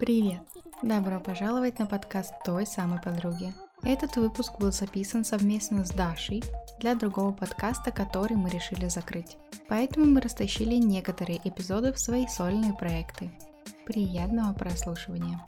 Привет! Добро пожаловать на подкаст той самой подруги. Этот выпуск был записан совместно с Дашей для другого подкаста, который мы решили закрыть. Поэтому мы растащили некоторые эпизоды в свои сольные проекты. Приятного прослушивания!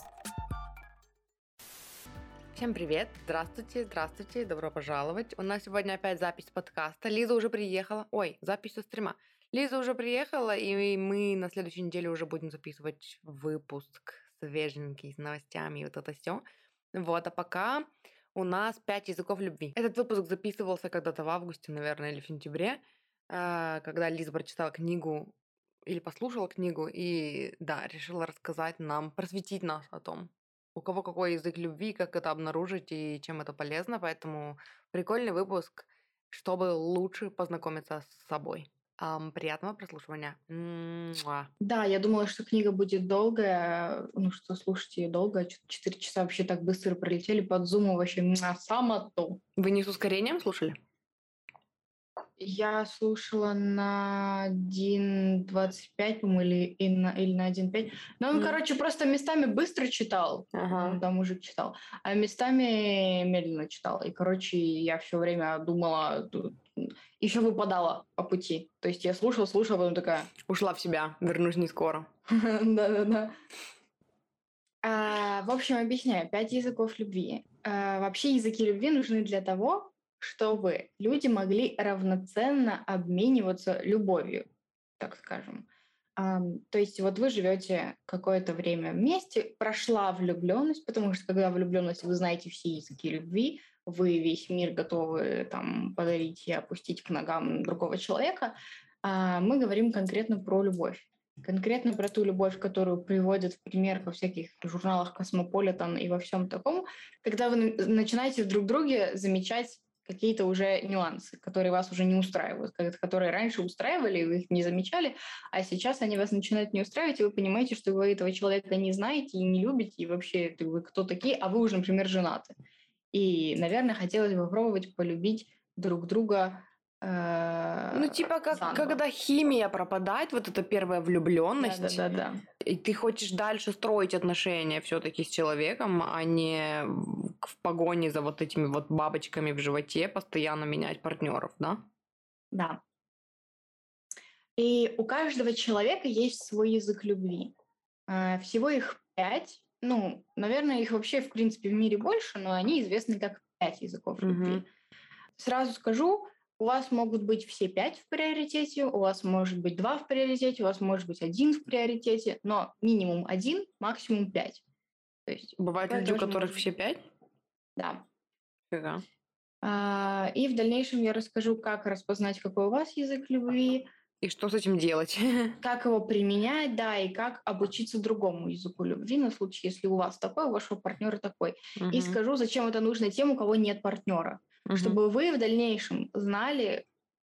Всем привет! Здравствуйте, здравствуйте, добро пожаловать. У нас сегодня опять запись подкаста. Лиза уже приехала. Ой, запись со стрима. Лиза уже приехала, и мы на следующей неделе уже будем записывать выпуск свеженький с новостями и вот это все. Вот, а пока у нас пять языков любви. Этот выпуск записывался когда-то в августе, наверное, или в сентябре, а, когда Лиза прочитала книгу или послушала книгу и, да, решила рассказать нам, просветить нас о том, у кого какой язык любви, как это обнаружить и чем это полезно. Поэтому прикольный выпуск, чтобы лучше познакомиться с собой. Приятного прослушивания. Муа. Да, я думала, что книга будет долгая, ну что слушать ее долго, четыре часа вообще так быстро пролетели под зуму вообще муа, само то. Вы не с ускорением слушали? Я слушала на 1.25, по-моему, или, или на, или на 1.5. Но он, mm. короче, просто местами быстро читал, ага. там мужик читал, а местами медленно читал. И, короче, я все время думала, еще выпадала по пути. То есть я слушала, слушала, потом такая... Ушла в себя, вернусь не скоро. Да-да-да. А, в общем, объясняю. Пять языков любви. А, вообще языки любви нужны для того, чтобы люди могли равноценно обмениваться любовью, так скажем. То есть вот вы живете какое-то время вместе, прошла влюбленность, потому что когда влюбленность, вы знаете все языки любви, вы весь мир готовы там подарить и опустить к ногам другого человека. А мы говорим конкретно про любовь. Конкретно про ту любовь, которую приводят в пример во всяких журналах Космополитен и во всем таком, когда вы начинаете друг друге замечать какие-то уже нюансы, которые вас уже не устраивают, которые раньше устраивали, вы их не замечали, а сейчас они вас начинают не устраивать, и вы понимаете, что вы этого человека не знаете и не любите, и вообще вы кто такие, а вы уже, например, женаты. И, наверное, хотелось бы попробовать полюбить друг друга Э, ну, типа, как, когда химия пропадает, вот эта первая влюбленность, да, да, да, да. И ты хочешь дальше строить отношения все-таки с человеком, а не в погоне за вот этими вот бабочками в животе постоянно менять партнеров, да? Да. И у каждого человека есть свой язык любви. Э, всего их пять. Ну, наверное, их вообще, в принципе, в мире больше, но они известны как пять языков любви. Угу. Сразу скажу, у вас могут быть все пять в приоритете, у вас может быть два в приоритете, у вас может быть один в приоритете, но минимум один, максимум пять. То есть Бывают люди, у которых быть... все пять? Да. Фига. А, и в дальнейшем я расскажу, как распознать, какой у вас язык любви. И что с этим делать? Как его применять, да, и как обучиться другому языку любви на случай, если у вас такой, у вашего партнера такой. Угу. И скажу, зачем это нужно тем, у кого нет партнера угу. чтобы вы в дальнейшем знали,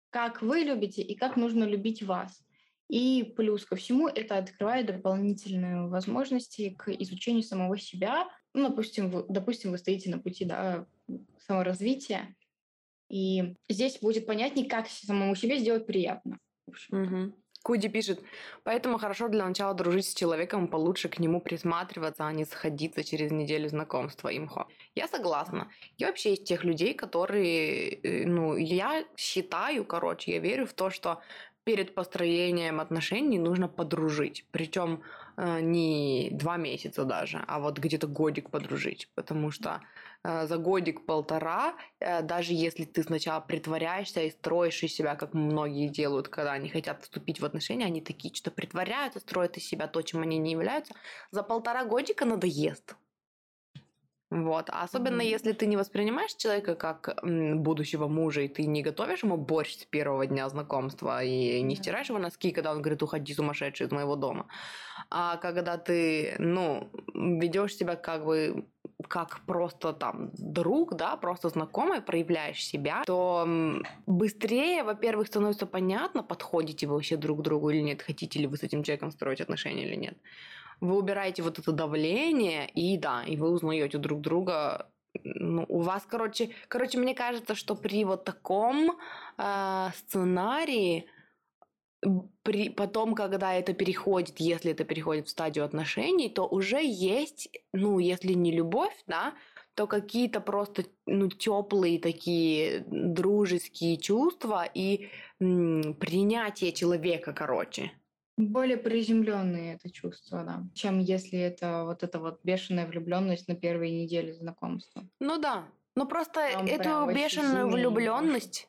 как вы любите и как нужно любить вас. И плюс ко всему это открывает дополнительные возможности к изучению самого себя. Ну, допустим, вы, допустим, вы стоите на пути да, саморазвития, и здесь будет понятнее, как самому себе сделать приятно. Угу. Куди пишет, поэтому хорошо для начала дружить с человеком, получше к нему присматриваться, а не сходиться через неделю знакомства имхо. Я согласна. Я вообще из тех людей, которые, э, ну, я считаю, короче, я верю в то, что перед построением отношений нужно подружить. Причем э, не два месяца даже, а вот где-то годик подружить. Потому что э, за годик-полтора, э, даже если ты сначала притворяешься и строишь из себя, как многие делают, когда они хотят вступить в отношения, они такие что притворяются, строят из себя то, чем они не являются, за полтора годика надоест. Вот. А особенно mm-hmm. если ты не воспринимаешь человека как будущего мужа, и ты не готовишь ему борщ с первого дня знакомства, и не стираешь его носки, когда он говорит, уходи сумасшедший из моего дома. А когда ты, ну, ведешь себя как бы как просто там друг, да, просто знакомый, проявляешь себя, то быстрее, во-первых, становится понятно, подходите вы вообще друг к другу или нет, хотите ли вы с этим человеком строить отношения или нет вы убираете вот это давление, и да, и вы узнаете друг друга. Ну, у вас, короче, короче, мне кажется, что при вот таком э, сценарии при, потом, когда это переходит, если это переходит в стадию отношений, то уже есть, ну, если не любовь, да, то какие-то просто, ну, теплые такие дружеские чувства и м, принятие человека, короче. Более приземленные это чувства, да, чем если это вот эта вот бешеная влюбленность на первой неделе знакомства. Ну да, ну просто Там эту бешеную влюбленность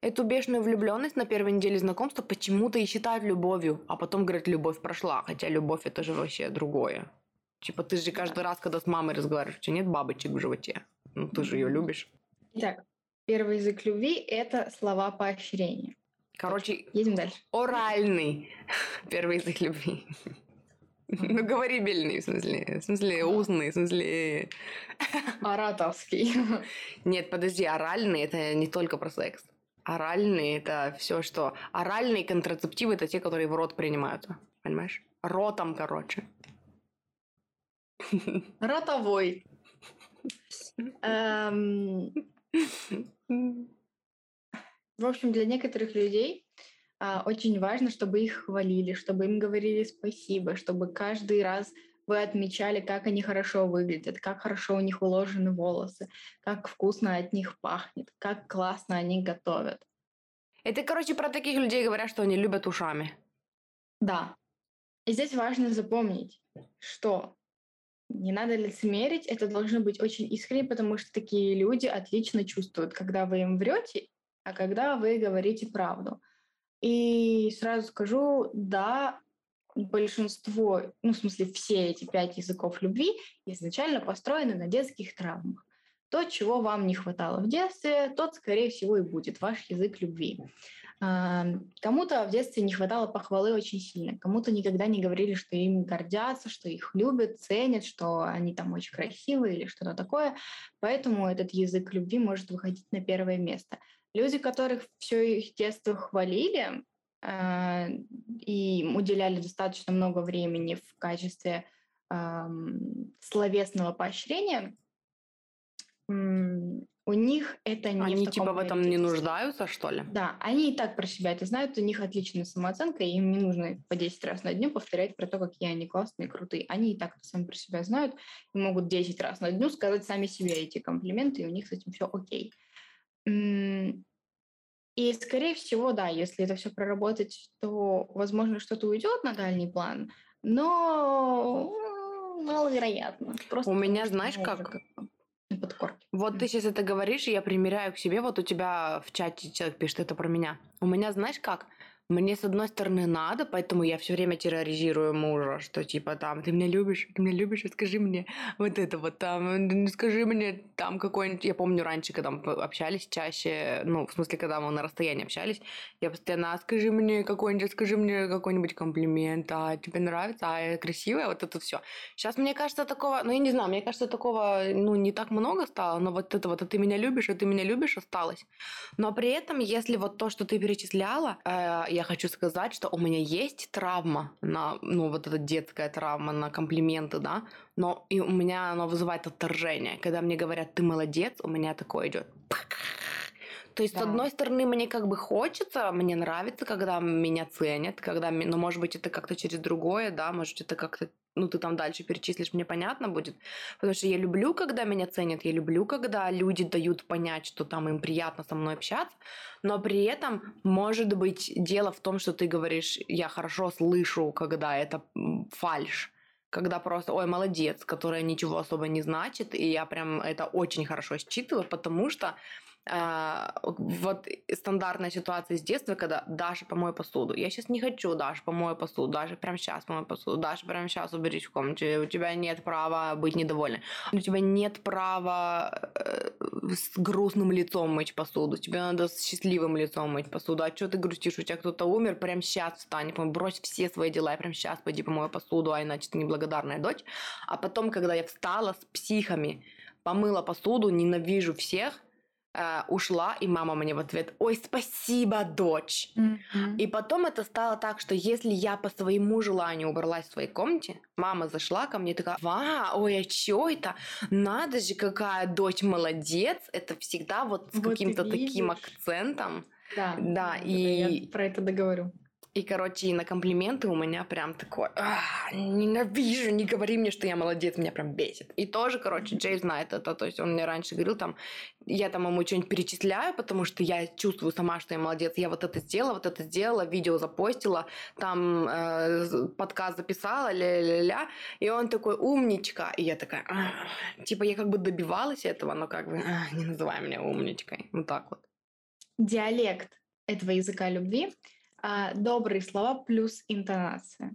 эту бешеную влюбленность на первой неделе знакомства почему-то и считают любовью, а потом говорят, любовь прошла, хотя любовь это же вообще другое. Типа ты же каждый раз, когда с мамой разговариваешь, у тебя нет бабочек в животе. Ну ты же ее любишь. Итак, первый язык любви – это слова поощрения. Короче, едем дальше. Оральный первый язык любви. Ну, говорибельный, в смысле, в смысле, устный, в смысле... Ораторский. Нет, подожди, оральный – это не только про секс. Оральные – это все, что... Оральные контрацептивы – это те, которые в рот принимаются. Понимаешь? Ротом, короче. Ротовой. В общем, для некоторых людей а, очень важно, чтобы их хвалили, чтобы им говорили спасибо, чтобы каждый раз вы отмечали, как они хорошо выглядят, как хорошо у них уложены волосы, как вкусно от них пахнет, как классно они готовят. Это, короче, про таких людей говорят, что они любят ушами. Да. И здесь важно запомнить, что не надо лицемерить, это должно быть очень искренне, потому что такие люди отлично чувствуют, когда вы им врете, а когда вы говорите правду. И сразу скажу, да, большинство, ну, в смысле, все эти пять языков любви изначально построены на детских травмах. То, чего вам не хватало в детстве, тот, скорее всего, и будет ваш язык любви. Кому-то в детстве не хватало похвалы очень сильно, кому-то никогда не говорили, что им гордятся, что их любят, ценят, что они там очень красивые или что-то такое. Поэтому этот язык любви может выходить на первое место. Люди, которых все их детство хвалили, а, и уделяли достаточно много времени в качестве э, словесного поощрения, у них это не Они в типа в этом не нуждаются, что ли? Да, они и так про себя это знают, у них отличная самооценка, и им не нужно по 10 раз на дню повторять про то, какие они классные, крутые. Они и так это сами про себя знают, и могут 10 раз на дню сказать сами себе эти комплименты, и у них с этим все окей. И, скорее всего, да, если это все проработать, то, возможно, что-то уйдет на дальний план, но маловероятно. Просто У меня, знаешь, как? на подкорке. Вот ты сейчас это говоришь, и я примеряю к себе, вот у тебя в чате человек пишет это про меня. У меня, знаешь как, мне, с одной стороны, надо, поэтому я все время терроризирую мужа, что типа там, ты меня любишь, ты меня любишь, скажи мне вот это вот там, скажи мне там какой-нибудь... Я помню раньше, когда мы общались чаще, ну, в смысле, когда мы на расстоянии общались, я постоянно, а скажи мне какой-нибудь, скажи мне какой-нибудь комплимент, а тебе нравится, а я красивая, вот это все. Сейчас, мне кажется, такого, ну, я не знаю, мне кажется, такого, ну, не так много стало, но вот это вот, а ты меня любишь, а ты меня любишь, осталось. Но при этом, если вот то, что ты перечисляла, э, я хочу сказать, что у меня есть травма на, ну, вот эта детская травма на комплименты, да, но и у меня она вызывает отторжение. Когда мне говорят, ты молодец, у меня такое идет. То есть, да. с одной стороны, мне как бы хочется, мне нравится, когда меня ценят, когда, ну, может быть, это как-то через другое, да, может, это как-то, ну, ты там дальше перечислишь, мне понятно будет. Потому что я люблю, когда меня ценят, я люблю, когда люди дают понять, что там им приятно со мной общаться, но при этом, может быть, дело в том, что ты говоришь, я хорошо слышу, когда это фальш когда просто, ой, молодец, которая ничего особо не значит, и я прям это очень хорошо считываю, потому что вот стандартная ситуация с детства, когда Даша помой посуду. Я сейчас не хочу, Даша, помой посуду. Даша, прямо сейчас помой посуду. Даша, прямо сейчас уберись в комнате. У тебя нет права быть недовольной. У тебя нет права э, с грустным лицом мыть посуду. Тебе надо с счастливым лицом мыть посуду. А что ты грустишь? У тебя кто-то умер, прямо сейчас встань, брось все свои дела и прямо сейчас пойди помой посуду, а иначе ты неблагодарная дочь. А потом, когда я встала с психами, помыла посуду, ненавижу всех, э, ушла, и мама мне в ответ, ой, спасибо, дочь. Mm-hmm. И потом это стало так, что если я по своему желанию убралась в своей комнате, мама зашла ко мне и такая, ва, ой, а чё это? Надо же, какая дочь молодец. Это всегда вот с вот каким-то таким акцентом. Да, да и... я про это договорю. И, короче, на комплименты у меня прям такой, ненавижу, не говори мне, что я молодец, меня прям бесит. И тоже, короче, Джей знает это, то есть он мне раньше говорил, там, я там ему что-нибудь перечисляю, потому что я чувствую сама, что я молодец, я вот это сделала, вот это сделала, видео запостила, там э, подкаст записала, ля-ля-ля, и он такой, умничка, и я такая, типа, я как бы добивалась этого, но как бы, не называй меня умничкой, вот так вот. Диалект этого языка любви — а, добрые слова плюс интонация.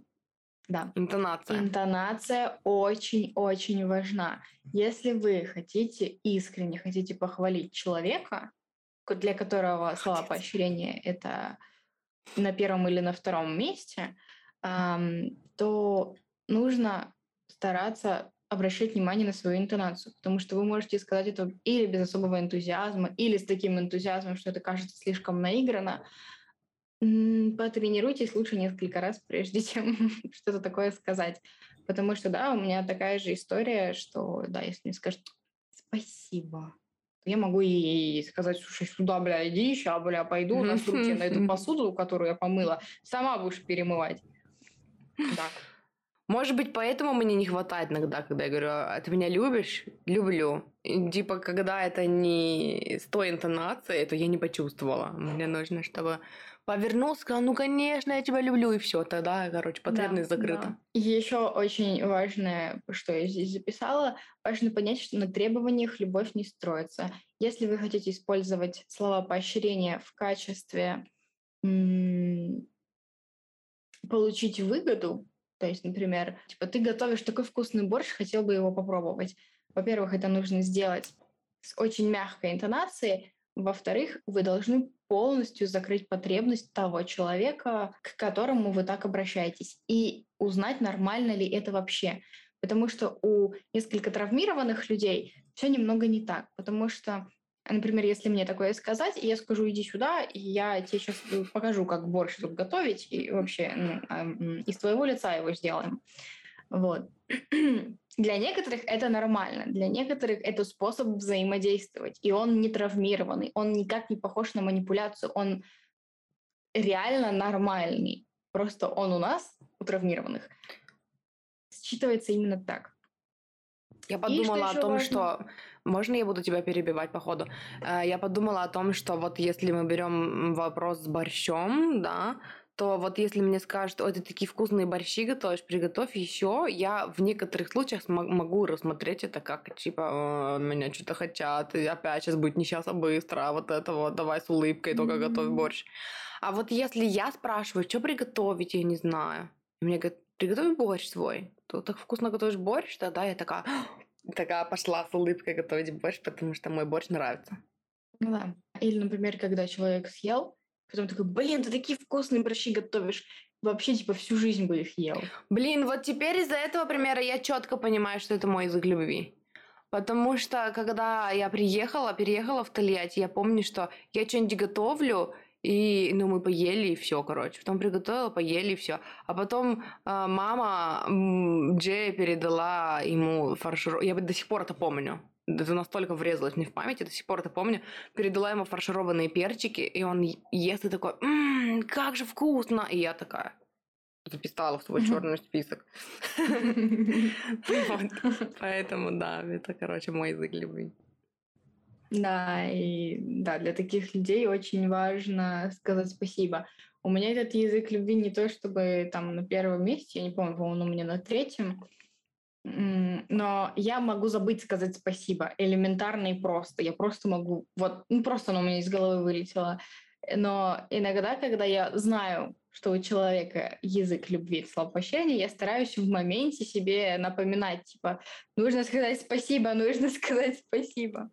Да. Интонация. Интонация очень-очень важна. Если вы хотите искренне хотите похвалить человека, для которого слова поощрения это на первом или на втором месте, то нужно стараться обращать внимание на свою интонацию, потому что вы можете сказать это или без особого энтузиазма, или с таким энтузиазмом, что это кажется слишком наигранно, Потренируйтесь лучше несколько раз, прежде чем что-то такое сказать. Потому что, да, у меня такая же история, что, да, если мне скажут «спасибо», то я могу ей сказать, слушай, сюда, бля, иди, ща, бля, пойду, настру тебе на эту посуду, которую я помыла, сама будешь перемывать. Да. Может быть, поэтому мне не хватает иногда, когда я говорю, а ты меня любишь? Люблю. И, типа, когда это не с той интонацией, то я не почувствовала. Мне нужно, чтобы повернулся, сказал, ну, конечно, я тебя люблю, и все, тогда, короче, потребность да, закрыта. Да. Еще очень важное, что я здесь записала, важно понять, что на требованиях любовь не строится. Если вы хотите использовать слова поощрения в качестве м- получить выгоду, то есть, например, типа, ты готовишь такой вкусный борщ, хотел бы его попробовать. Во-первых, это нужно сделать с очень мягкой интонацией, во-вторых, вы должны полностью закрыть потребность того человека, к которому вы так обращаетесь, и узнать, нормально ли это вообще. Потому что у несколько травмированных людей все немного не так. Потому что, например, если мне такое сказать, и я скажу, иди сюда, и я тебе сейчас покажу, как борщ тут готовить, и вообще ну, а, из твоего лица его сделаем. Вот. Для некоторых это нормально, для некоторых это способ взаимодействовать, и он не травмированный, он никак не похож на манипуляцию, он реально нормальный. Просто он у нас, у травмированных, считывается именно так. Я подумала о том, важно? что... Можно я буду тебя перебивать по ходу? Э, я подумала о том, что вот если мы берем вопрос с борщом, да, то вот если мне скажут, ой, ты такие вкусные борщи готовишь, приготовь еще, я в некоторых случаях могу рассмотреть это как, типа, меня что-то хотят, и опять сейчас будет несчастно быстро, а вот это вот, давай с улыбкой только mm-hmm. готовь борщ. А вот если я спрашиваю, что приготовить, я не знаю, и мне говорят, приготовь борщ свой, то так вкусно готовишь борщ, тогда я такая, такая пошла с улыбкой готовить борщ, потому что мой борщ нравится. Ну да. Или, например, когда человек съел, Потом такой, блин, ты такие вкусные борщи готовишь. Вообще, типа, всю жизнь бы их ел. Блин, вот теперь из-за этого примера я четко понимаю, что это мой язык любви. Потому что, когда я приехала, переехала в Тольятти, я помню, что я что-нибудь готовлю, и, ну, мы поели, и все, короче. Потом приготовила, поели, и все. А потом э, мама Джея передала ему фаршированную... Я до сих пор это помню это настолько врезалось мне в память, я до сих пор это помню, передала ему фаршированные перчики, и он ест и такой, м-м, как же вкусно! И я такая, записала в свой черный список. Поэтому, да, это, короче, мой язык любви. Да, и да, для таких людей очень важно сказать спасибо. У меня этот язык любви не то, чтобы там на первом месте, я не помню, он у меня на третьем, но я могу забыть сказать спасибо, элементарно и просто. Я просто могу, вот, ну просто оно у меня из головы вылетело. Но иногда, когда я знаю, что у человека язык любви, слабопощения, я стараюсь в моменте себе напоминать, типа, нужно сказать спасибо, нужно сказать спасибо.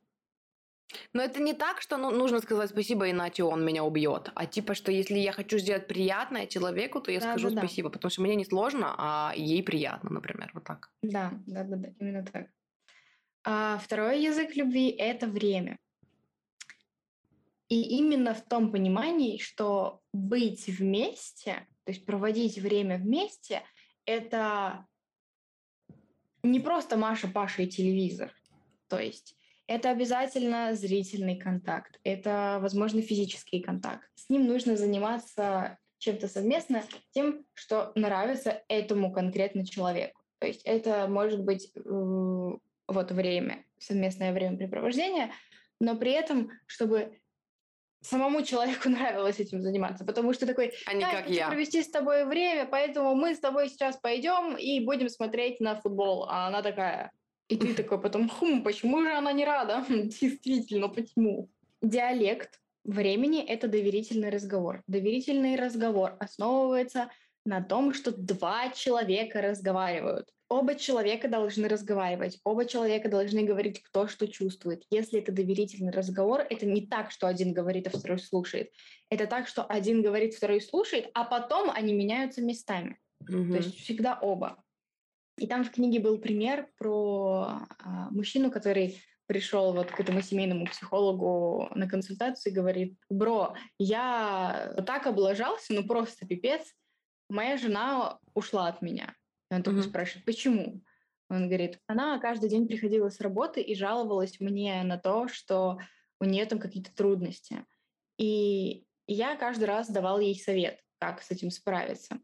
Но это не так, что ну, нужно сказать спасибо, иначе он меня убьет. А типа, что если я хочу сделать приятное человеку, то я да, скажу да, спасибо, да. потому что мне не сложно, а ей приятно, например, вот так. Да, да, да, да именно так. А второй язык любви — это время. И именно в том понимании, что быть вместе, то есть проводить время вместе, это не просто Маша, Паша и телевизор. То есть это обязательно зрительный контакт, это, возможно, физический контакт. С ним нужно заниматься чем-то совместно тем, что нравится этому конкретно человеку. То есть это может быть э, вот время, совместное времяпрепровождение, но при этом, чтобы самому человеку нравилось этим заниматься, потому что такой, а не как хочу я. провести с тобой время, поэтому мы с тобой сейчас пойдем и будем смотреть на футбол. А она такая, и ты такой потом, хм, почему же она не рада? Действительно, почему? Диалект времени — это доверительный разговор. Доверительный разговор основывается на том, что два человека разговаривают. Оба человека должны разговаривать, оба человека должны говорить, кто что чувствует. Если это доверительный разговор, это не так, что один говорит, а второй слушает. Это так, что один говорит, второй слушает, а потом они меняются местами. Мгм. То есть всегда оба. И там в книге был пример про а, мужчину, который пришел вот к этому семейному психологу на консультацию и говорит, бро, я так облажался, ну просто пипец, моя жена ушла от меня. И он такой Мгм. спрашивает, почему? Он говорит, она каждый день приходила с работы и жаловалась мне на то, что у нее там какие-то трудности. И я каждый раз давал ей совет, как с этим справиться.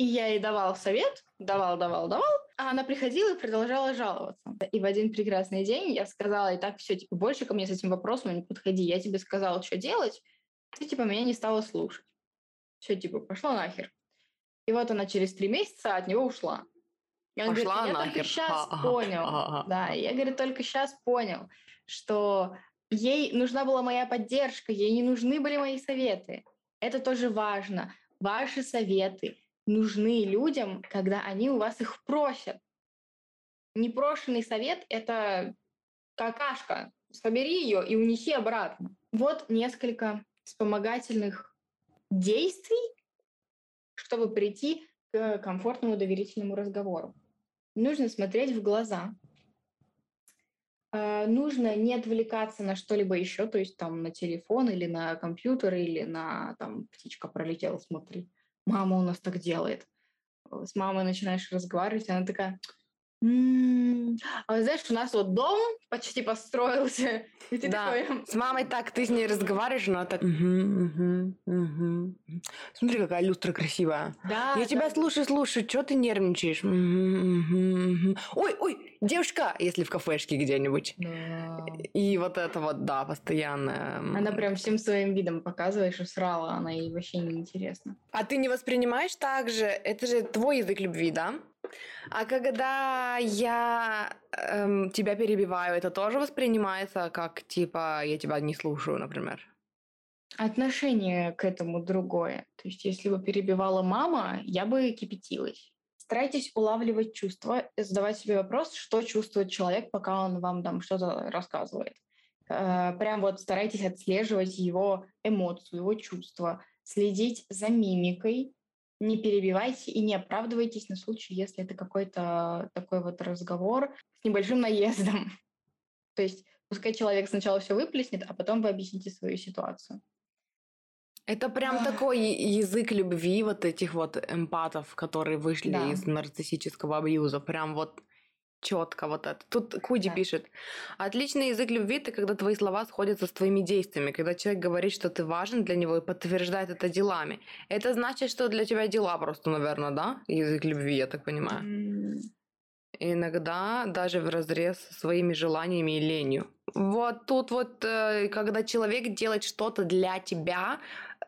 И я ей давал совет, давал, давал, давал, а она приходила и продолжала жаловаться. И в один прекрасный день я сказала ей так, все, типа, больше ко мне с этим вопросом не подходи. Я тебе сказала, что делать, ты, типа, меня не стала слушать. Все, типа, пошла нахер. И вот она через три месяца от него ушла. И он Пошла говорит, я нахер. только сейчас Ага, понял. ага. Да, я, говорит, только сейчас понял, что ей нужна была моя поддержка, ей не нужны были мои советы. Это тоже важно. Ваши советы нужны людям, когда они у вас их просят. Непрошенный совет — это какашка. Собери ее и унеси обратно. Вот несколько вспомогательных действий, чтобы прийти к комфортному доверительному разговору. Нужно смотреть в глаза. Э, Нужно не отвлекаться на что-либо еще, то есть там на телефон или на компьютер, или на там птичка пролетела, смотри. Мама у нас так делает. Э, С мамой начинаешь разговаривать, она такая, «М, а вот знаешь, у нас вот дом почти построился. И ты Да. такой, С мамой так, ты с ней разговариваешь, она так... «Мгм, мгм, мгм». Смотри, какая люстра красивая. да, Я да, тебя да». слушаю, слушаю, что ты нервничаешь? Ой, ой, девушка, если в кафешке где-нибудь. Да. И вот это вот, да, постоянно. Она прям всем своим видом показывает, что срала, она ей вообще не интересна. А ты не воспринимаешь так же? Это же твой язык любви, да? А когда я эм, тебя перебиваю, это тоже воспринимается как типа я тебя не слушаю, например? Отношение к этому другое. То есть, если бы перебивала мама, я бы кипятилась. Старайтесь улавливать чувства задавать себе вопрос, что чувствует человек, пока он вам там что-то рассказывает. Э, Прям вот старайтесь отслеживать его эмоцию, его чувства, следить за мимикой, не перебивайте и не оправдывайтесь на случай, если это какой-то такой вот разговор с небольшим наездом. То есть пускай человек сначала все выплеснет, а потом вы объясните свою ситуацию. Это прям такой язык любви вот этих вот эмпатов, которые вышли Да. из нарциссического абьюза. Прям вот четко вот это. Тут Куди Да. пишет. Отличный язык любви это когда твои слова сходятся с твоими действиями, когда человек говорит, что ты важен для него и подтверждает это делами. Это значит, что для тебя дела просто, наверное, да? Язык любви, я так понимаю. Иногда даже в разрез со своими желаниями и ленью. Вот тут вот, э, когда человек делает что-то для тебя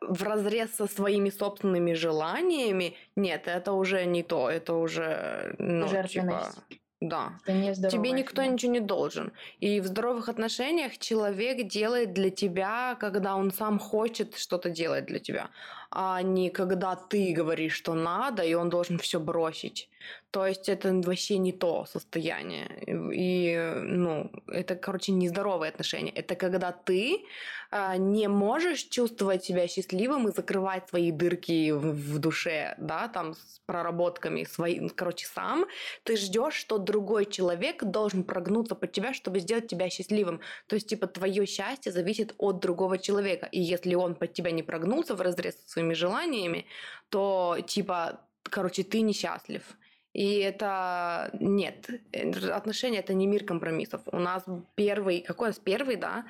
в разрез со своими собственными желаниями, нет, это уже не то, это уже, ну, типа, Жертвенность. да. Это нездоровая Тебе никто фигня. ничего не должен. И в здоровых отношениях человек делает для тебя, когда он сам хочет что-то делать для тебя, а не когда ты говоришь, что надо, и он должен все бросить. То есть это вообще не то состояние. И, ну, это, короче, нездоровые отношения. Это когда ты а, не можешь чувствовать себя счастливым и закрывать свои дырки в, в душе, да, там с проработками своим, короче, сам. Ты ждешь, что другой человек должен прогнуться под тебя, чтобы сделать тебя счастливым. То есть, типа, твое счастье зависит от другого человека. И если он под тебя не прогнулся в разрез со своими желаниями, то, типа, короче, ты несчастлив. И это нет, э, отношения это не мир компромиссов. У нас первый, какой у нас первый, да?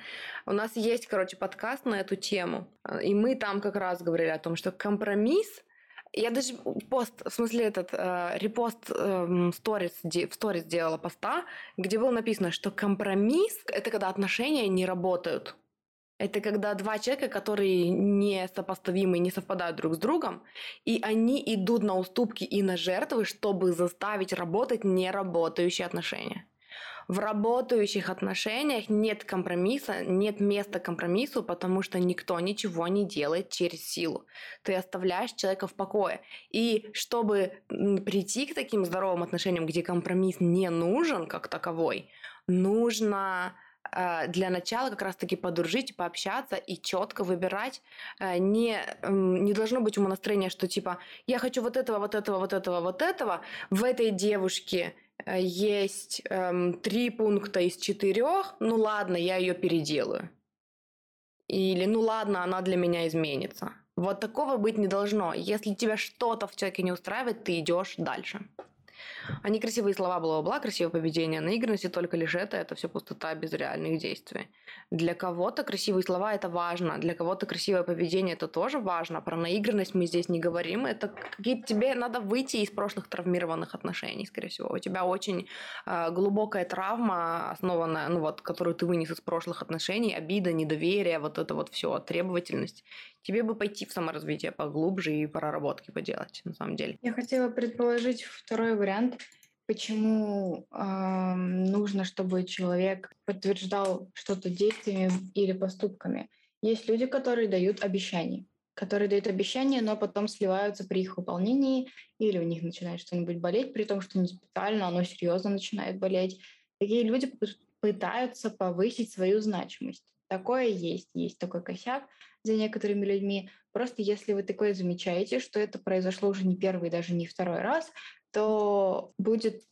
У нас есть, короче, подкаст на эту тему. И мы там как раз говорили о том, что компромисс я даже пост, в смысле этот э, репост э, сторис, в сторис сделала поста, где было написано, что компромисс – это когда отношения не работают. Это когда два человека, которые не сопоставимы, не совпадают друг с другом, и они идут на уступки и на жертвы, чтобы заставить работать неработающие отношения. В работающих отношениях нет компромисса, нет места компромиссу, потому что никто ничего не делает через силу. Ты оставляешь человека в покое. И чтобы прийти к таким здоровым отношениям, где компромисс не нужен как таковой, нужно для начала как раз-таки подружить, пообщаться и четко выбирать. Э, не, не должно быть умонастроения, что типа я хочу вот этого, вот этого, вот этого, вот этого. В этой девушке Э, есть эм, три пункта из четырех, ну ладно, я ее переделаю. Или ну ладно, она для меня изменится. Вот такого быть не должно. Если тебя что-то в человеке не устраивает, ты идешь дальше. А некрасивые слова, бла-бла-бла, красивое поведение, наигранность, и только лишь это, это все пустота без реальных действий. Для кого-то красивые слова это важно, для кого-то красивое поведение это тоже важно. Про наигранность мы здесь не говорим. Это какие тебе надо выйти из прошлых травмированных отношений, скорее всего. У тебя очень э, глубокая травма, основанная, ну вот, которую ты вынес из прошлых отношений, обида, недоверие, вот это вот все, требовательность тебе бы пойти в саморазвитие поглубже и проработки поделать, на самом деле. Я хотела предположить второй вариант, почему э, нужно, чтобы человек подтверждал что-то действиями или поступками. Есть люди, которые дают обещания, которые дают обещания, но потом сливаются при их выполнении, или у них начинает что-нибудь болеть, при том, что не специально, оно серьезно начинает болеть. Такие люди пытаются повысить свою значимость. Такое есть, есть такой косяк за некоторыми людьми. Просто если вы такое замечаете, что это произошло уже не первый, даже не второй раз, то будет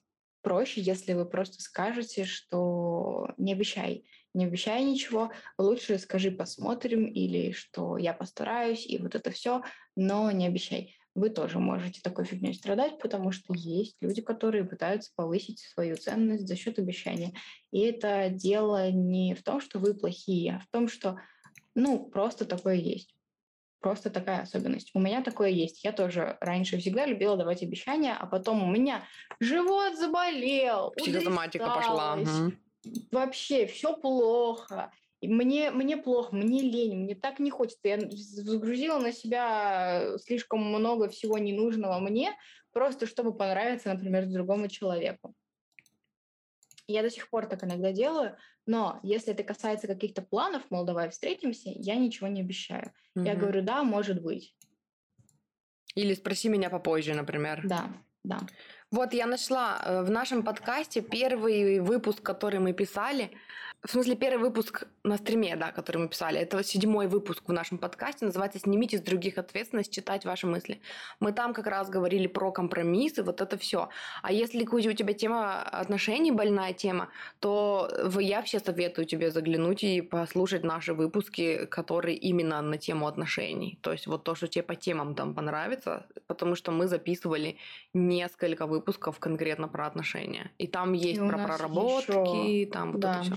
проще, если вы просто скажете, что не обещай, не обещай ничего, лучше скажи посмотрим или что я постараюсь и вот это все, но не обещай. Вы тоже можете такой фигней страдать, потому что есть люди, которые пытаются повысить свою ценность за счет обещания. И это дело не в том, что вы плохие, а в том, что ну, просто такое есть. Просто такая особенность. У меня такое есть. Я тоже раньше всегда любила давать обещания, а потом у меня живот заболел. Психосоматика пошла. Угу. Вообще все плохо. И мне, мне плохо, мне лень, мне так не хочется. Я загрузила на себя слишком много всего ненужного мне, просто чтобы понравиться, например, другому человеку. Я до сих пор так иногда делаю, но если это касается каких-то планов, мол, давай встретимся, я ничего не обещаю. Угу. Я говорю, да, может быть. Или спроси меня попозже, например. Да, да. Вот я нашла э, в нашем подкасте первый выпуск, который мы писали. В смысле, первый выпуск на стриме, да, который мы писали. Это седьмой выпуск в нашем подкасте. Называется «Снимите с других ответственность, читать ваши мысли». Мы там как раз говорили про компромиссы, вот это все. А если, Кузя, у тебя тема отношений, больная тема, то я вообще советую тебе заглянуть и послушать наши выпуски, которые именно на тему отношений. То есть вот то, что тебе по темам там понравится, потому что мы записывали несколько выпусков конкретно про отношения. И там есть и про проработки, еще... там вот да. это все.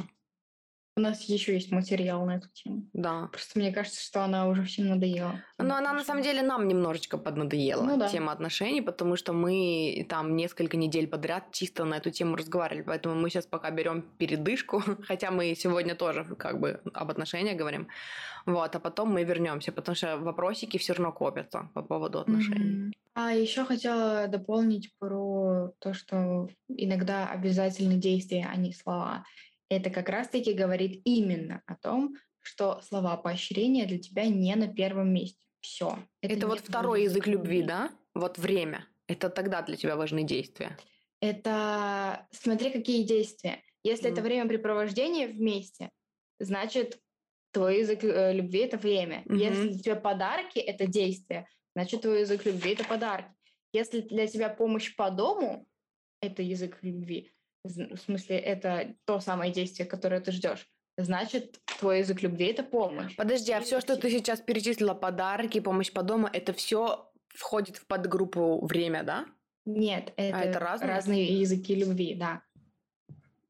У нас еще есть материал на эту тему. Да. Просто мне кажется, что она уже всем надоела. Но она на самом деле нам немножечко поднадоела, ну, да. тема отношений, потому что мы там несколько недель подряд чисто на эту тему разговаривали. Поэтому мы сейчас пока берем передышку, хотя мы сегодня тоже как бы об отношениях говорим. Вот, а потом мы вернемся, потому что вопросики все равно копятся по поводу отношений. Mm-hmm. А еще хотела дополнить про то, что иногда обязательны действия, а не слова это как раз-таки говорит именно о том, что слова поощрения для тебя не на первом месте. Все. Это, это вот второй язык любви, да? Вот время. Это тогда для тебя важны действия. Это смотри, какие действия. Если mm. это времяпрепровождение вместе, значит, твой язык э, любви это время. Mm-hmm. Если для тебя подарки это действие, значит, твой язык любви это подарки. Если для тебя помощь по дому это язык любви, в смысле, это то самое действие, которое ты ждешь. Значит, твой язык любви это помощь. Подожди, а все, что ты сейчас перечислила, подарки, помощь по дому, это все входит в подгруппу время, да? Нет, это, А это разные? разные языки любви, да.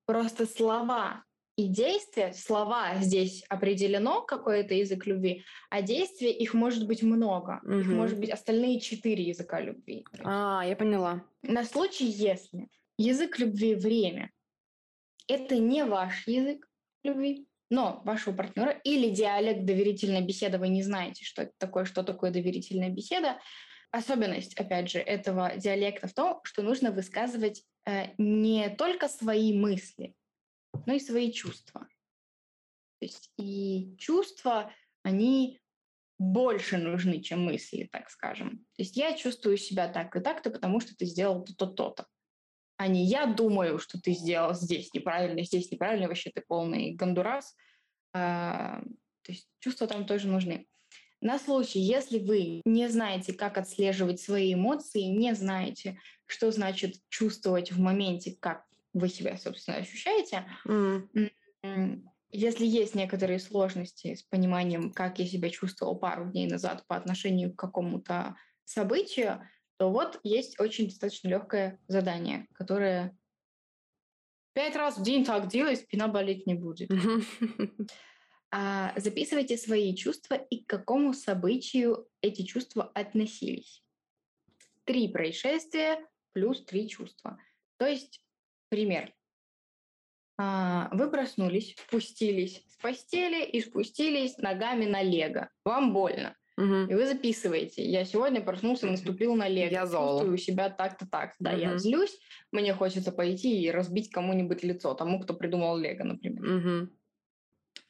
Просто слова и действия, слова здесь определено, какой это язык любви, а действия их может быть много. Их Мгм. может быть остальные четыре языка любви. А, я поняла. На случай, если язык любви время это не ваш язык любви, но вашего партнера или диалект доверительной беседы, вы не знаете, что это такое, что такое доверительная беседа. Особенность, опять же, этого диалекта в том, что нужно высказывать э, не только свои мысли, но и свои чувства. То есть и чувства, они больше нужны, чем мысли, так скажем. То есть я чувствую себя так и так-то, потому что ты сделал то-то, то-то. А не я думаю, что ты сделал здесь неправильно, здесь неправильно, вообще ты полный гондурас. А, то есть чувства там тоже нужны. На случай, если вы не знаете, как отслеживать свои эмоции, не знаете, что значит чувствовать в моменте, как вы себя, собственно, ощущаете. М, Если есть некоторые сложности с пониманием, как я себя чувствовал пару дней назад по отношению к какому-то событию, то вот есть очень достаточно легкое задание, которое пять раз в день так делай, спина болеть не будет. А, записывайте свои чувства и к какому событию эти чувства относились. Три происшествия плюс три чувства. То есть, пример. А, Вы проснулись, спустились с постели и спустились ногами на лего. Вам больно. Мгм. И вы записываете. Я сегодня проснулся и наступил на лего. Я зол. Чувствую себя так-то так. Да, я Мгм. злюсь. Мне хочется пойти и разбить кому-нибудь лицо. Тому, кто придумал лего, например. Мгм.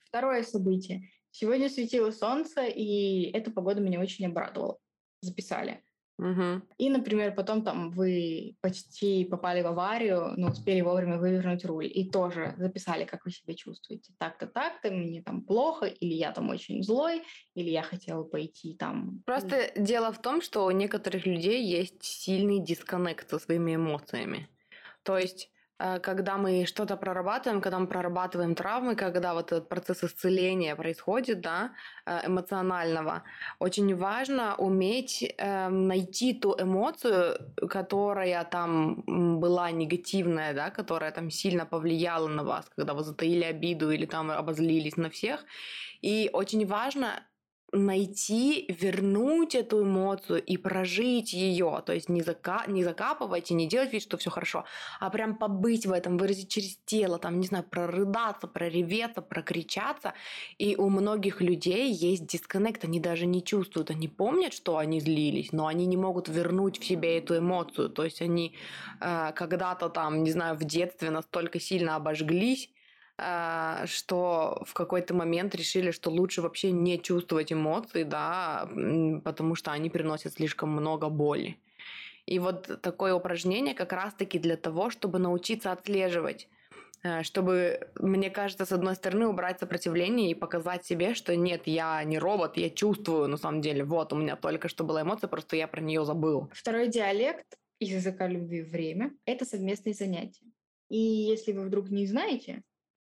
Второе событие. Сегодня светило солнце, и эта погода меня очень обрадовала. Записали. Мгм. И, например, потом там вы почти попали в аварию, но успели вовремя вывернуть руль. И тоже записали, как вы себя чувствуете. Так-то, так-то, мне там плохо, или я там очень злой, или я хотела пойти там... Просто дело в том, что у некоторых людей есть сильный дисконнект со своими эмоциями. То есть, когда мы что-то прорабатываем, когда мы прорабатываем травмы, когда вот этот процесс исцеления происходит, да, э, эмоционального, очень важно уметь э, найти ту эмоцию, которая там была негативная, да, которая там сильно повлияла на вас, когда вы затаили обиду или там обозлились на всех. И очень важно найти, вернуть эту эмоцию и прожить ее. То есть не, зака- не закапывать и не делать вид, что все хорошо, а прям побыть в этом, выразить через тело, там, не знаю, прорыдаться, прореветься, прокричаться. И у многих людей есть дисконнект, они даже не чувствуют, они помнят, что они злились, но они не могут вернуть в себе эту эмоцию. То есть они э, когда-то там, не знаю, в детстве настолько сильно обожглись, что в какой-то момент решили, что лучше вообще не чувствовать эмоции, да, потому что они приносят слишком много боли. И вот такое упражнение как раз-таки для того, чтобы научиться отслеживать, э, чтобы, мне кажется, с одной стороны убрать сопротивление и показать себе, что нет, я не робот, я чувствую на самом деле, вот у меня только что была эмоция, просто я про нее забыл. Второй диалект языка любви время — это совместные занятия. И если вы вдруг не знаете,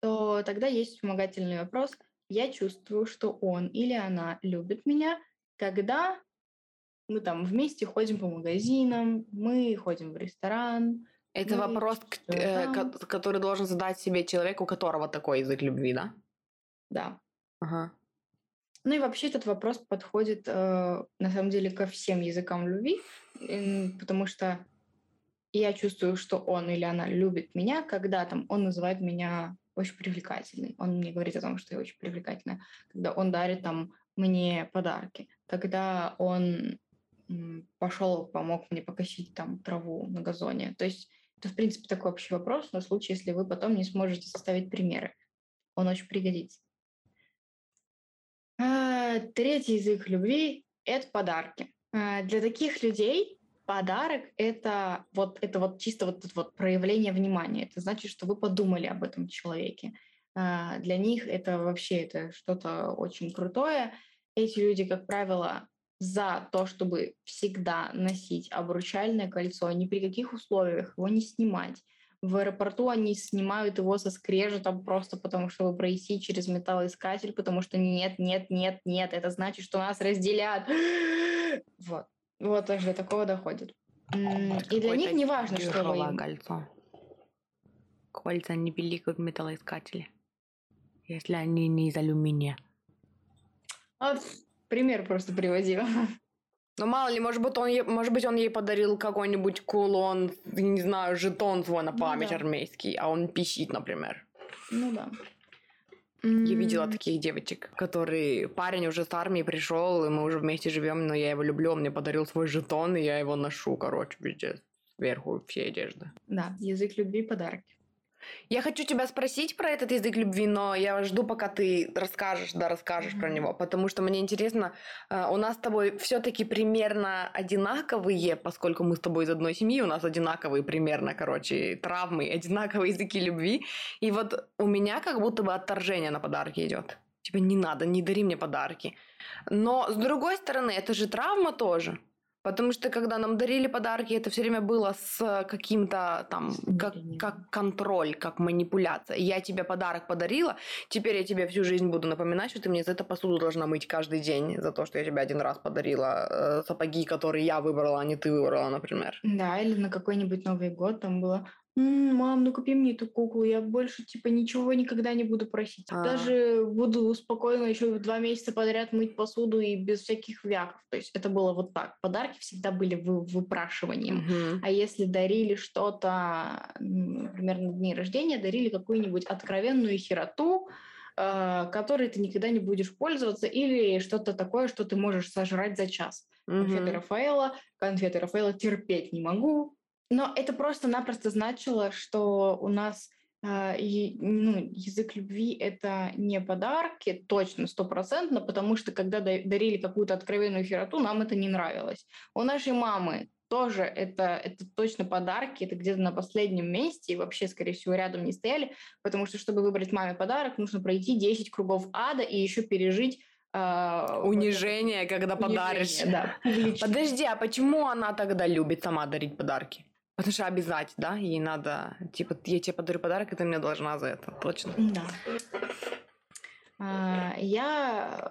то тогда есть вспомогательный вопрос. Я чувствую, что он или она любит меня, когда мы там вместе ходим по магазинам, мы ходим в ресторан. Это вопрос, к- э, который должен задать себе человек, у которого такой язык любви, да? Да. Ага. Ну и вообще этот вопрос подходит э, на самом деле ко всем языкам любви, м, потому что я чувствую, что он или она любит меня, когда там он называет меня очень привлекательной. Он мне говорит о том, что я очень привлекательная. Когда он дарит там мне подарки. Когда он пошел, помог мне покосить там траву на газоне. То есть это, в принципе, такой общий вопрос на случай, если вы потом не сможете составить примеры. Он очень пригодится. А, Третий язык любви — это подарки. А, Для таких людей подарок — это вот, это вот чисто вот, это вот проявление внимания. Это значит, что вы подумали об этом человеке. А, Для них это вообще это что-то очень крутое. Эти люди, как правило, за то, чтобы всегда носить обручальное кольцо, ни при каких условиях его не снимать. В аэропорту они снимают его со скрежетом просто потому, чтобы пройти через металлоискатель, потому что нет, нет, нет, нет, это значит, что нас разделят. Вот. Вот даже до такого доходит. И для них не важно, что вы им. кольцо. Кольца не пиликают металлоискатели, если они не из алюминия. А, пример просто приводила. Ну, мало ли, может быть, он, ей- может быть, он ей подарил какой-нибудь кулон, не знаю, жетон свой на Ну память да. армейский, а он пищит, например. Ну да. Я видела таких девочек, которые... Парень уже с армии пришел, и мы уже вместе живем, но я его люблю, он мне подарил свой жетон, и я его ношу, короче, везде, сверху всей одежды. Да, язык любви подарки. Я хочу тебя спросить про этот язык любви, но я жду, пока ты расскажешь, да, расскажешь про Мгм. него, потому что мне интересно, э, у нас с тобой все-таки примерно одинаковые, поскольку мы с тобой из одной семьи, у нас одинаковые примерно, короче, травмы, одинаковые языки любви, и вот у меня как будто бы отторжение на подарки идет. Типа не надо, не дари мне подарки. Но с другой стороны, это же травма тоже. Потому что когда нам дарили подарки, это все время было с каким-то там, как, как контроль, как манипуляция. Я тебе подарок подарила, теперь я тебе всю жизнь буду напоминать, что ты мне за это посуду должна мыть каждый день, за то, что я тебе один раз подарила э, сапоги, которые я выбрала, а не ты выбрала, например. Да, или на какой-нибудь Новый год там было «М, мам, ну купи мне эту куклу, я больше типа ничего никогда не буду просить. А. Даже буду спокойно еще два месяца подряд мыть посуду и без всяких вяков. То есть это было вот так. Подарки всегда были вы- выпрашиванием. Мгм. А если дарили что-то, м, например, на дни рождения, дарили какую-нибудь откровенную хероту, э, которой ты никогда не будешь пользоваться, или что-то такое, что ты можешь сожрать за час. Конфеты Мгм. Рафаэла, конфеты Рафаэла терпеть не могу. Но это просто-напросто значило, что у нас э, и- ну, язык любви — это не подарки, точно, стопроцентно, потому что когда да- дарили какую-то откровенную хероту, нам это не нравилось. У нашей мамы тоже это, это точно подарки, это где-то на последнем месте, и вообще, скорее всего, рядом не стояли, потому что, чтобы выбрать маме подарок, нужно пройти 10 кругов ада и еще пережить э, вот это Унижение, когда подаришь. унижение, Да. Подожди, а почему она тогда любит сама дарить подарки? Потому что обязать, да? Ей надо, типа, я тебе подарю подарок, и ты мне должна за это, точно? Да. А, Я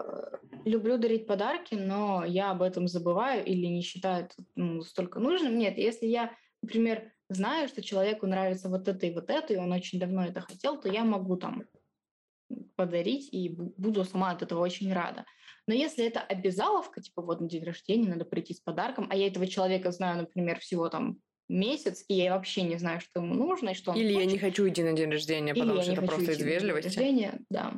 люблю дарить подарки, но я об этом забываю или не считаю ну, столько нужным. Нет, если я, например, знаю, что человеку нравится вот это и вот это, и он очень давно это хотел, то я могу там подарить и бу- буду сама от этого очень рада. Но если это обязаловка, типа вот на день рождения надо прийти с подарком, а я этого человека знаю, например, всего там месяц, и я вообще не знаю, что ему нужно и что он Или я хочет, не хочу идти на день рождения, или потому я что это просто из на день вежливости. рождения, да,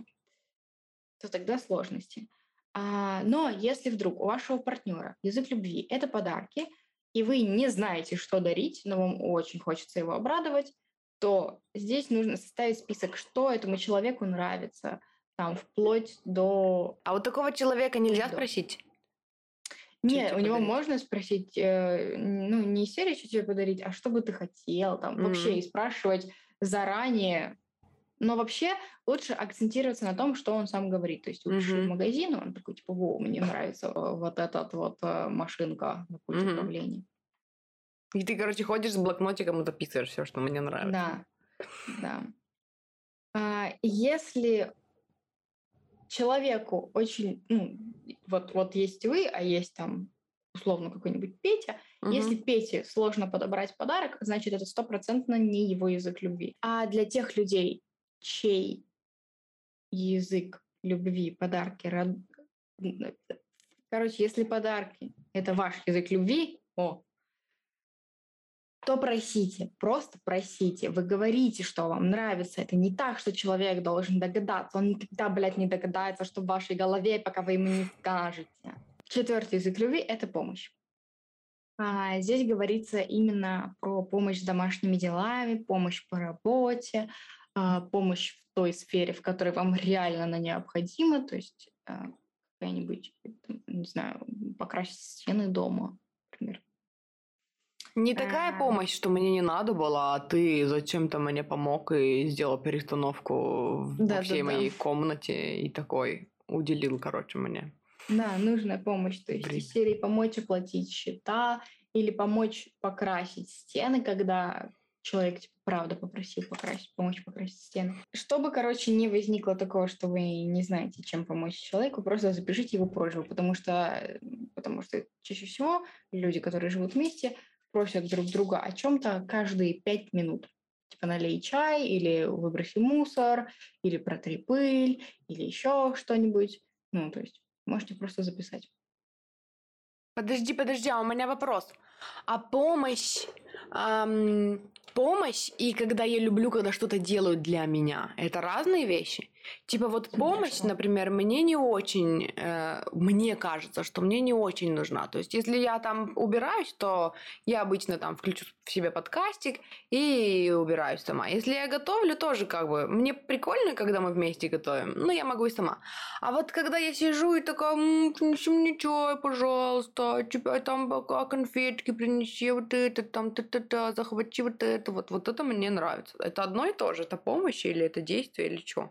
то тогда сложности. А, но если вдруг у вашего партнера язык любви– это подарки, и вы не знаете, что дарить, но вам очень хочется его обрадовать, то здесь нужно составить список, что этому человеку нравится, там, вплоть до... А вот такого человека нельзя Да. спросить? Не, тебе у него подарить? можно спросить, э, ну, не из серии, что тебе подарить, а что бы ты хотел, там, вообще, и спрашивать заранее. Но вообще лучше акцентироваться на том, что он сам говорит. То есть вы пришли в Мгм. магазин, он такой, типа, во, мне нравится э, вот этот вот э, машинка на пульте Мгм. управления. И ты, короче, ходишь с блокнотиком и записываешь все, что мне нравится. Да, да. А, Если человеку очень, ну, вот, вот есть вы, а есть там условно какой-нибудь Петя, Мгм. Если Пете сложно подобрать подарок, значит, это стопроцентно не его язык любви. А для тех людей, чей язык любви, подарки, род- н- короче, если подарки — это ваш язык любви, о, то просите, просто просите. Вы говорите, что вам нравится. Это не так, что человек должен догадаться. Он никогда, блядь, не догадается, что в вашей голове, пока вы ему не скажете. Четвертый язык любви — это помощь. А, Здесь говорится именно про помощь с домашними делами, помощь по работе, а, помощь в той сфере, в которой вам реально она необходима, то есть а, какая-нибудь, не знаю, покрасить стены дома, например. Не такая А. помощь, что мне не надо было, а ты зачем-то мне помог и сделал перестановку во Да-да-да. всей моей комнате и такой уделил, короче, мне. Да, нужная помощь, то есть Блин. из серии помочь оплатить счета или помочь покрасить стены, когда человек типа, правда попросил покрасить, помочь покрасить стены. Чтобы, короче, не возникло такого, что вы не знаете, чем помочь человеку, просто запишите его просьбу, потому что, э, потому что чаще всего люди, которые живут вместе, просят друг друга о чем-то каждые пять минут. Типа налей чай, или выброси мусор, или протри пыль, или еще что-нибудь. Ну, то есть можете просто записать. Подожди, подожди, а у меня вопрос. А помощь, ам, помощь и когда я люблю, когда что-то делают для меня, это разные вещи? Типа вот помощь, Конечно. например, мне не очень, э, мне кажется, что мне не очень нужна. То есть если я там убираюсь, то я обычно там включу в себе подкастик и убираюсь сама. Если я готовлю, тоже как бы, мне прикольно, когда мы вместе готовим, ну я могу и сама. А вот когда я сижу и такая, «М, принеси мне чай, пожалуйста, тебя там пока конфетки принеси, вот это там, та-та-та, захвати вот это, вот, вот это мне нравится. Это одно и то же, это помощь или это действие или что?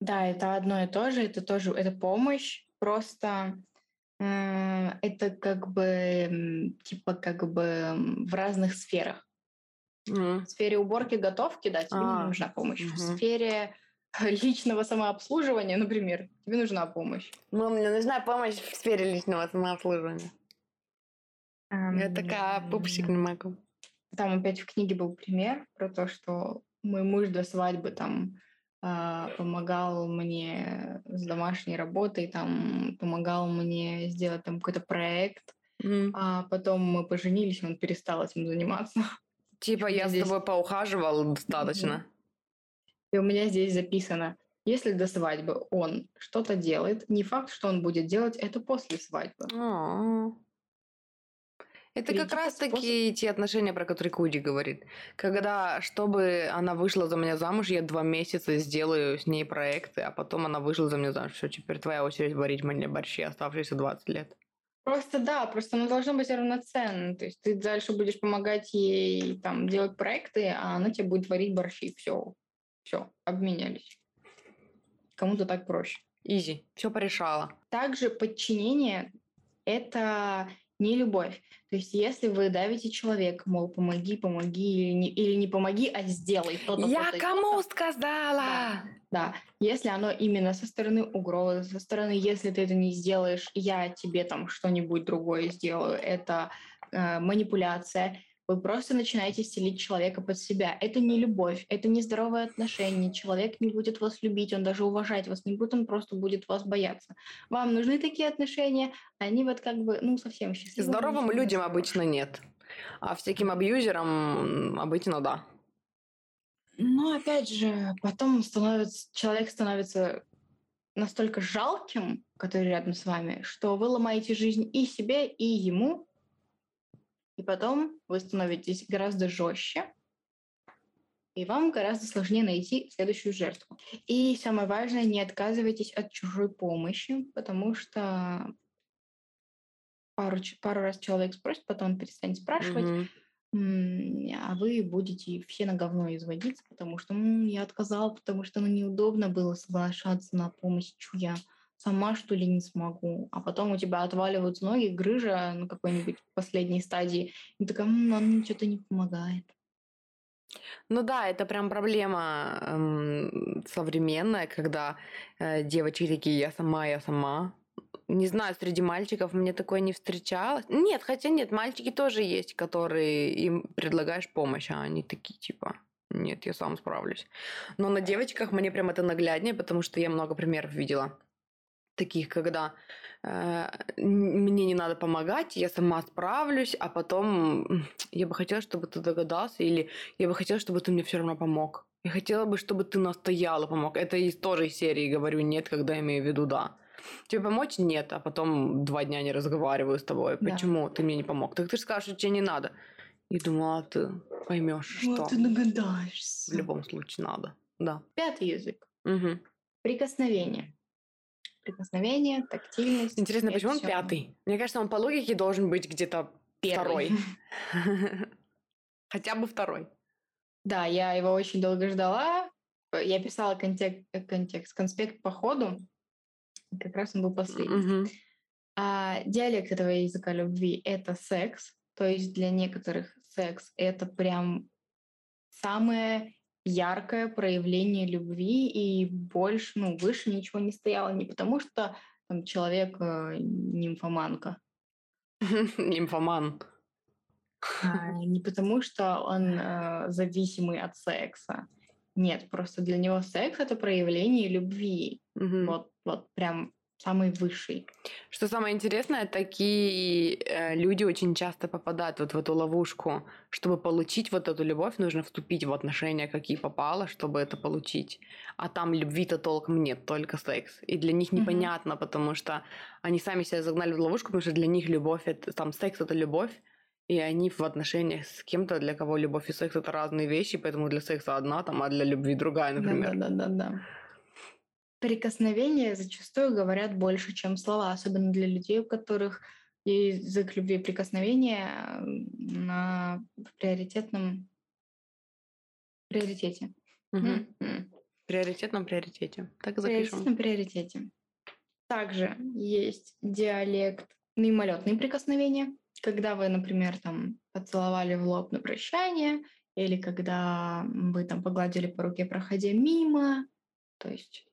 Да, это одно и то же, это тоже это помощь, просто м, это как бы типа как бы в разных сферах. В сфере уборки, готовки, да, тебе не А, нужна помощь. В мгм. сфере личного самообслуживания, например, тебе нужна помощь. Ну, мне нужна помощь в сфере личного самообслуживания. Я такая пупсик не могу. Там опять в книге был пример про то, что мой муж до свадьбы там а, помогал мне с домашней работой, там помогал мне сделать там какой-то проект, Мгм. а потом мы поженились, он перестал этим заниматься. Типа я с здесь- тобой поухаживал достаточно. И у меня здесь записано, если до свадьбы он что-то делает, не факт, что он будет делать это после свадьбы. А. Это как Перейти раз по способу- таки те отношения, про которые Куди говорит. Когда, чтобы она вышла за меня замуж, я два месяца сделаю с ней проекты, а потом она вышла за меня замуж. Все, теперь твоя очередь варить мне борщи оставшиеся 20 лет. Просто да, просто оно должно быть равноценно. То есть ты дальше будешь помогать ей там делать проекты, а она тебе будет варить борщи. Все, все, обменялись. Кому-то так проще. Изи. Все порешала. Также подчинение – это не любовь. То есть если вы давите человека, мол, помоги, помоги, или не, или не помоги, а сделай то-то, Я то-то кому то-то. сказала? Да, если оно именно со стороны угрозы, со стороны, если ты это не сделаешь, я тебе там что-нибудь другое сделаю, это э, манипуляция. Вы просто начинаете стелить человека под себя. Это не любовь, это не здоровое отношение. Человек не будет вас любить, он даже уважать вас не будет, он просто будет вас бояться. Вам нужны такие отношения, они вот как бы, ну, совсем счастливы. Здоровым людям обычно нет. А всяким абьюзерам обычно да. Но опять же, потом становится, человек становится настолько жалким, который рядом с вами, что вы ломаете жизнь и себе, и ему, и потом вы становитесь гораздо жестче, и вам гораздо сложнее найти следующую жертву. И самое важное, не отказывайтесь от чужой помощи, потому что пару, пару раз человек спросит, потом он перестанет спрашивать. М, а вы будете все на говно изводиться, потому что «М, я отказал, потому что ну, неудобно было соглашаться на помощь, чу я сама что ли не смогу, а потом у тебя отваливаются ноги, грыжа на какой-нибудь последней стадии, и ты такая, «М, а мне что-то не помогает. Ну да, это прям проблема эм, современная, когда э, девочки такие, я сама, я сама. Не знаю, среди мальчиков мне такое не встречалось. Нет, хотя нет, мальчики тоже есть, которые им предлагаешь помощь, а они такие типа, нет, я сам справлюсь. Но на девочках мне прям это нагляднее, потому что я много примеров видела таких, когда э, мне не надо помогать, я сама справлюсь, а потом я бы хотела, чтобы ты догадался, или я бы хотела, чтобы ты мне все равно помог. Я хотела бы, чтобы ты настояла помог. Это из тоже из серии говорю нет, когда имею в виду да. Тебе помочь? Нет, а потом два дня не разговариваю с тобой. Да. Почему ты мне не помог? Так ты же скажешь, что тебе не надо. И думала, ты поймешь, что Вот ты догадаешься. в любом случае надо. Да. Пятый язык. Мгм. Прикосновение. Прикосновение, тактильность. Интересно, почему он всё. пятый? Мне кажется, он по логике должен быть где-то Первый. второй. Хотя бы второй. Да, я его очень долго ждала. Э, Я писала контекст, контекст конспект по ходу. Как раз он был последний. Мгм. А диалект этого языка любви — это секс. То есть для некоторых секс — это прям самое яркое проявление любви, и больше, ну, выше ничего не стояло. Не потому что там человек э, нимфоманка. Нимфоман. А, не потому, что он э, зависимый от секса. Нет, просто для него секс это проявление любви. Вот, вот прям самый высший. Что самое интересное, такие э, люди очень часто попадают вот в эту ловушку. Чтобы получить вот эту любовь, нужно вступить в отношения, какие попало, чтобы это получить. А там любви-то толком нет, только секс. И для них непонятно, потому что они сами себя загнали в ловушку, потому что для них любовь это там секс это любовь. И они в отношениях с кем-то, для кого любовь и секс это разные вещи, поэтому для секса одна, там, а для любви другая, например. Да-да-да-да-да. Прикосновения зачастую говорят больше, чем слова, особенно для людей, у которых язык любви прикосновения на в приоритетном приоритете. В приоритетном приоритете. Так и запишем. приоритетном приоритете. Также есть диалект мимолетные прикосновения, когда вы, например, там поцеловали в лоб на прощание, или когда вы там погладили по руке, проходя мимо. То есть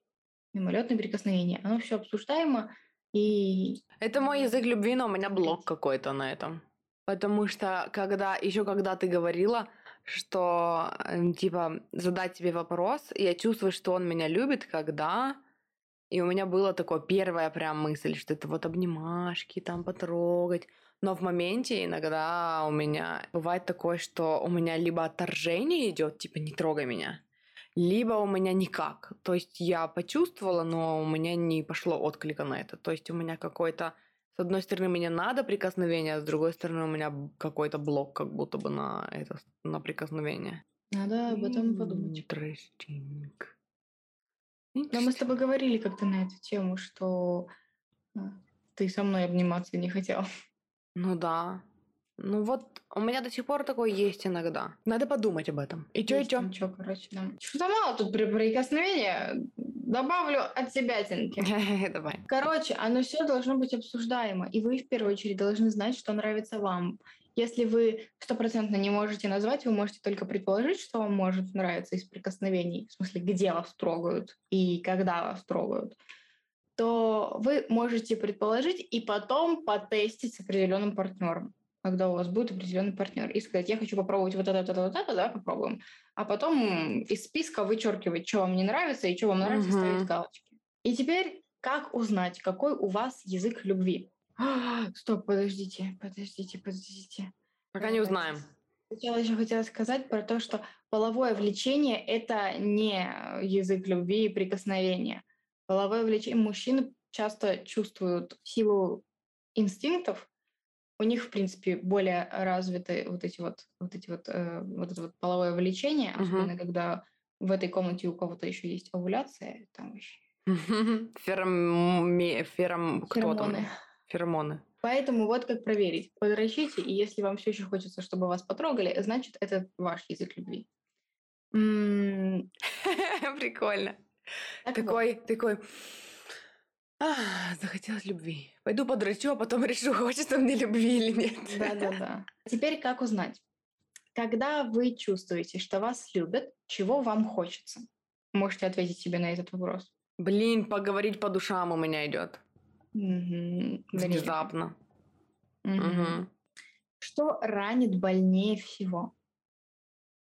мимолетные прикосновения. Оно все обсуждаемо, и Это мой язык любви, но у меня блок какой-то на этом. Потому что когда еще когда ты говорила, что эм, типа задать тебе вопрос, я чувствую, что он меня любит, когда и у меня была такая первая прям мысль, что это вот обнимашки, там потрогать. Но в моменте иногда у меня бывает такое, что у меня либо отторжение идет, типа не трогай меня, либо у меня никак. То есть я почувствовала, но у меня не пошло отклика на это. То есть у меня какой-то, с одной стороны, мне надо прикосновение, а с другой стороны, у меня какой-то блок как будто бы на это, на прикосновение. надо об этом подумать. Interesting. Но мы с тобой говорили как-то на эту тему, что а, ты со мной обниматься не хотел. Ну да. Ну вот, у меня до сих пор такое есть иногда. Надо подумать об этом. И чё, и чё? там чё, короче, да. Что-то мало тут при прикосновения. Добавлю от себятинки. Давай. Короче, оно все должно быть обсуждаемо, и вы в первую очередь должны знать, что нравится вам. Если вы стопроцентно не можете назвать, вы можете только предположить, что вам может нравиться из прикосновений, в смысле, где вас трогают и когда вас трогают, то вы можете предположить и потом потестить с определенным партнером, когда у вас будет определенный партнер, и сказать, я хочу попробовать вот это, вот это, вот это, давай попробуем. А потом из списка вычеркивать, что вам не нравится и что вам нравится, Мгм. ставить галочки. И теперь, как узнать, какой у вас язык любви? Стоп, подождите, подождите, подождите. Пока не узнаем. Сначала еще хотела сказать про то, что половое влечение — это не язык любви и прикосновения. Половое влечение мужчины часто чувствуют силу инстинктов. У них, в принципе, более развиты вот эти вот, вот эти вот, э, вот это вот половое влечение, Мгм. особенно когда в этой комнате у кого-то еще есть овуляция, там вообще Фероме... Фером... Кто там? феромоны. Поэтому вот как проверить. Подращите, и если вам все еще хочется, чтобы вас потрогали, значит, это ваш язык любви. Прикольно. Такой, такой... «А, захотелось любви. Пойду подрачу, а потом решу, хочется мне любви или нет. Да-да-да. Теперь как узнать? Когда вы чувствуете, что вас любят, чего вам хочется? Можете ответить себе на этот вопрос. Блин, поговорить по душам у меня идет. Время. Внезапно. Мгм. Мгм. Что ранит больнее всего?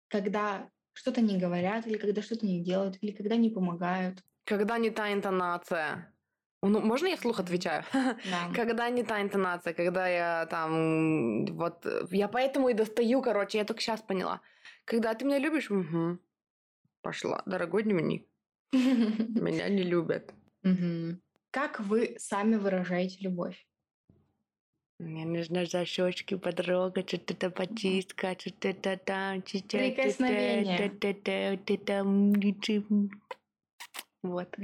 Когда что-то не говорят, или когда что-то не делают, или когда не помогают. Когда не та интонация. Ну, можно я вслух отвечаю? Да. Когда не та интонация, когда я там, вот, э, я поэтому и достаю, короче, я только сейчас поняла. Когда ты меня любишь, Мгм. пошла, дорогой дневник, меня не любят. Как вы сами выражаете любовь? Мне нужно за щечки потрогать, что-то потискать, что-то там, Прикосновение. Вот.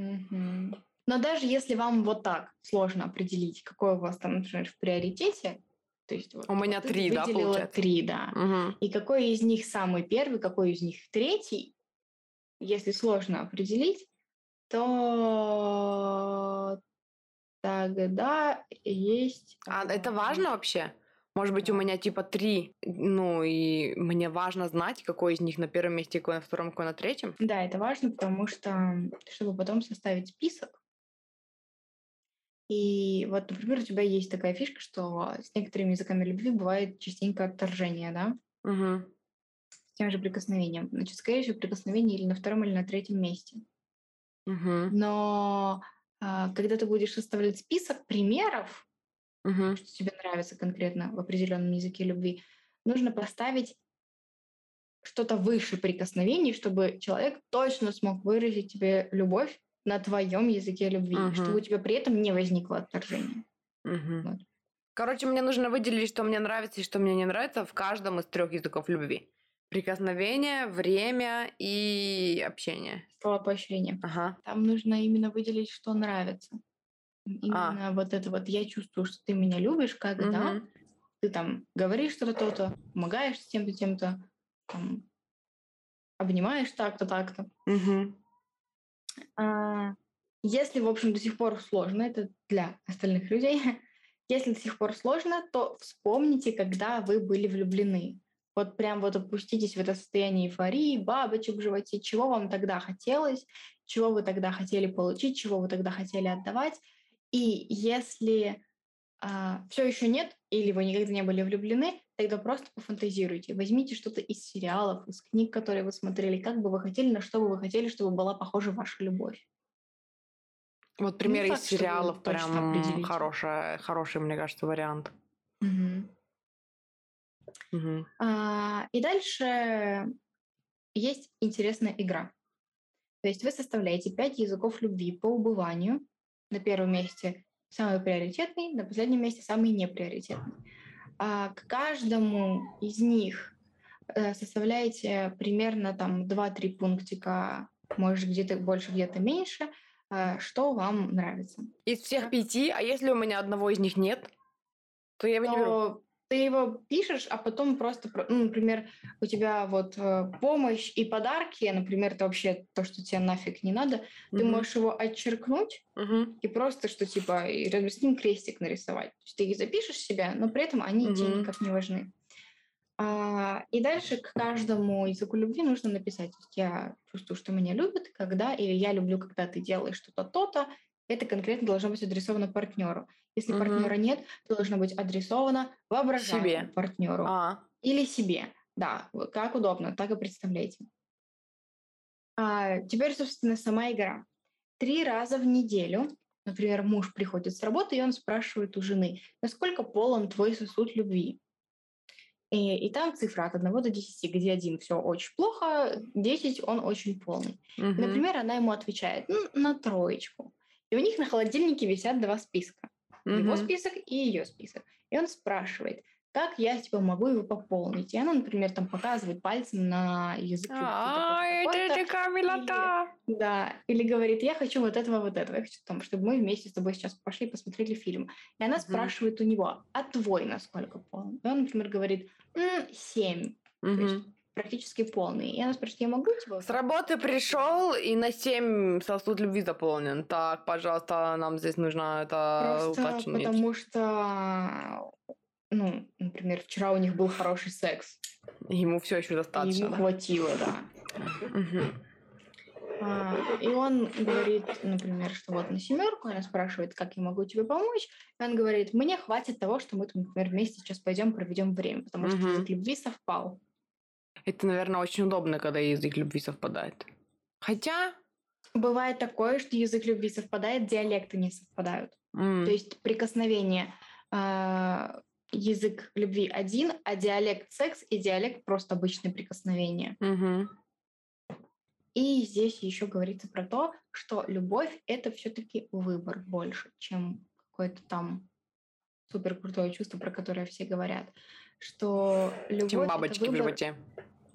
Но даже если вам вот так сложно определить, какой у вас там, например, в приоритете, то есть вот У меня ты три, да, получается? три, да. Мгм. И какой из них самый первый, какой из них третий, если сложно определить, то тогда есть... А это важно вообще? Может быть, у меня типа три, ну и мне важно знать, какой из них на первом месте, какой на втором, какой на третьем. Да, это важно, потому что, чтобы потом составить список, И вот, например, у тебя есть такая фишка, что с некоторыми языками любви бывает частенько отторжение, да? Угу. С тем же прикосновением. Значит, скорее всего, прикосновение или на втором, или на третьем месте. Угу. Но а, когда ты будешь составлять список примеров, Угу. что тебе нравится конкретно в определенном языке любви, нужно поставить что-то выше прикосновений, чтобы человек точно смог выразить тебе любовь на твоем языке любви, Мгм. чтобы у тебя при этом не возникло отторжения. Угу. Вот. Короче, мне нужно выделить, что мне нравится и что мне не нравится в каждом из трех языков любви. Прикосновение, время и общение. Слова поощрения. Ага. Там нужно именно выделить, что нравится. А. Именно вот это вот я чувствую, что ты меня любишь, когда Мгм. ты там говоришь что-то то-то, помогаешь с тем-то, тем-то, там, обнимаешь так-то, так-то. Мгм. А, Если, в общем, до сих пор сложно, это для остальных людей, если до сих пор сложно, то вспомните, когда вы были влюблены. Вот прям вот опуститесь в это состояние эйфории, бабочек в животе, чего вам тогда хотелось, чего вы тогда хотели получить, чего вы тогда хотели отдавать. И если все еще нет, или вы никогда не были влюблены, тогда просто пофантазируйте. Возьмите что-то из сериалов, из книг, которые вы смотрели, как бы вы хотели, на что бы вы хотели, чтобы была похожа ваша любовь. Вот пример из факт, что вы сериалов прям хорошая, хороший, мне кажется, вариант. Мгм. Мгм. А, И дальше есть интересная игра. То есть вы составляете пять языков любви по убыванию. На первом месте самый приоритетный, на последнем месте самый неприоритетный. А к каждому из них э, составляете примерно там 2-3 пунктика, может где-то больше, где-то меньше, э, что вам нравится. Из всех пяти, а если у меня одного из них нет, то я его не беру. Ты его пишешь, а потом просто, про- ну, например, у тебя вот э, помощь и подарки, например, это вообще то, что тебе нафиг не надо, ты Мгм. можешь его отчеркнуть Мгм. и просто, что типа, и рядом с ним крестик нарисовать. То есть ты их запишешь себя, но при этом они тебе Мгм. никак не важны. А, и дальше к каждому языку любви нужно написать. Я чувствую, что меня любят, когда, или я люблю, когда ты делаешь что-то то-то. Это конкретно должно быть адресовано партнеру. Если Мгм. партнера нет, то должно быть адресовано воображаемому Себе. партнеру А, или себе. Да, как удобно, так и представляйте. А, теперь, собственно, сама игра. Три раза в неделю, например, муж приходит с работы, и он спрашивает у жены, насколько полон твой сосуд любви. И, и там цифра от 1 до 10, где 1 все очень плохо, 10 он очень полный. И, мгм. например, она ему отвечает «Ну, на троечку. И у них на холодильнике висят два списка. Его Мгм. список и ее список. И он спрашивает, как я типа могу его пополнить? И она, например, там показывает пальцем на язык. А, это такая милота. Да, или говорит, я хочу вот этого, вот этого. Я хочу, там, чтобы мы вместе с тобой сейчас пошли посмотрели фильм. И она спрашивает у него, а твой насколько полный? И он, например, говорит, «М, семь, то есть. Практически полный. И она спрашивает, я могу типа... С работы пришел и на 7 сосуд любви заполнен. Так, пожалуйста, нам здесь нужно это Просто уточнить. потому что, ну, например, вчера у них был хороший секс. Ему все еще достаточно. Ему да? хватило, да. А, и он говорит, например, что вот на семерку, она спрашивает, как я могу тебе помочь. И он говорит, мне хватит того, что мы, например, вместе сейчас пойдем проведем время, потому что язык любви совпал. Это, наверное, очень удобно, когда язык любви совпадает. Хотя... Бывает такое, что язык любви совпадает, диалекты не совпадают. м, То есть прикосновение а, язык любви один, а диалект секс и диалект просто обычное прикосновение. мгм. И здесь еще говорится про то, что любовь это все-таки выбор больше, чем какое-то там супер крутое чувство, про которое все говорят. Что любовь Чем это бабочки в выбор, животе.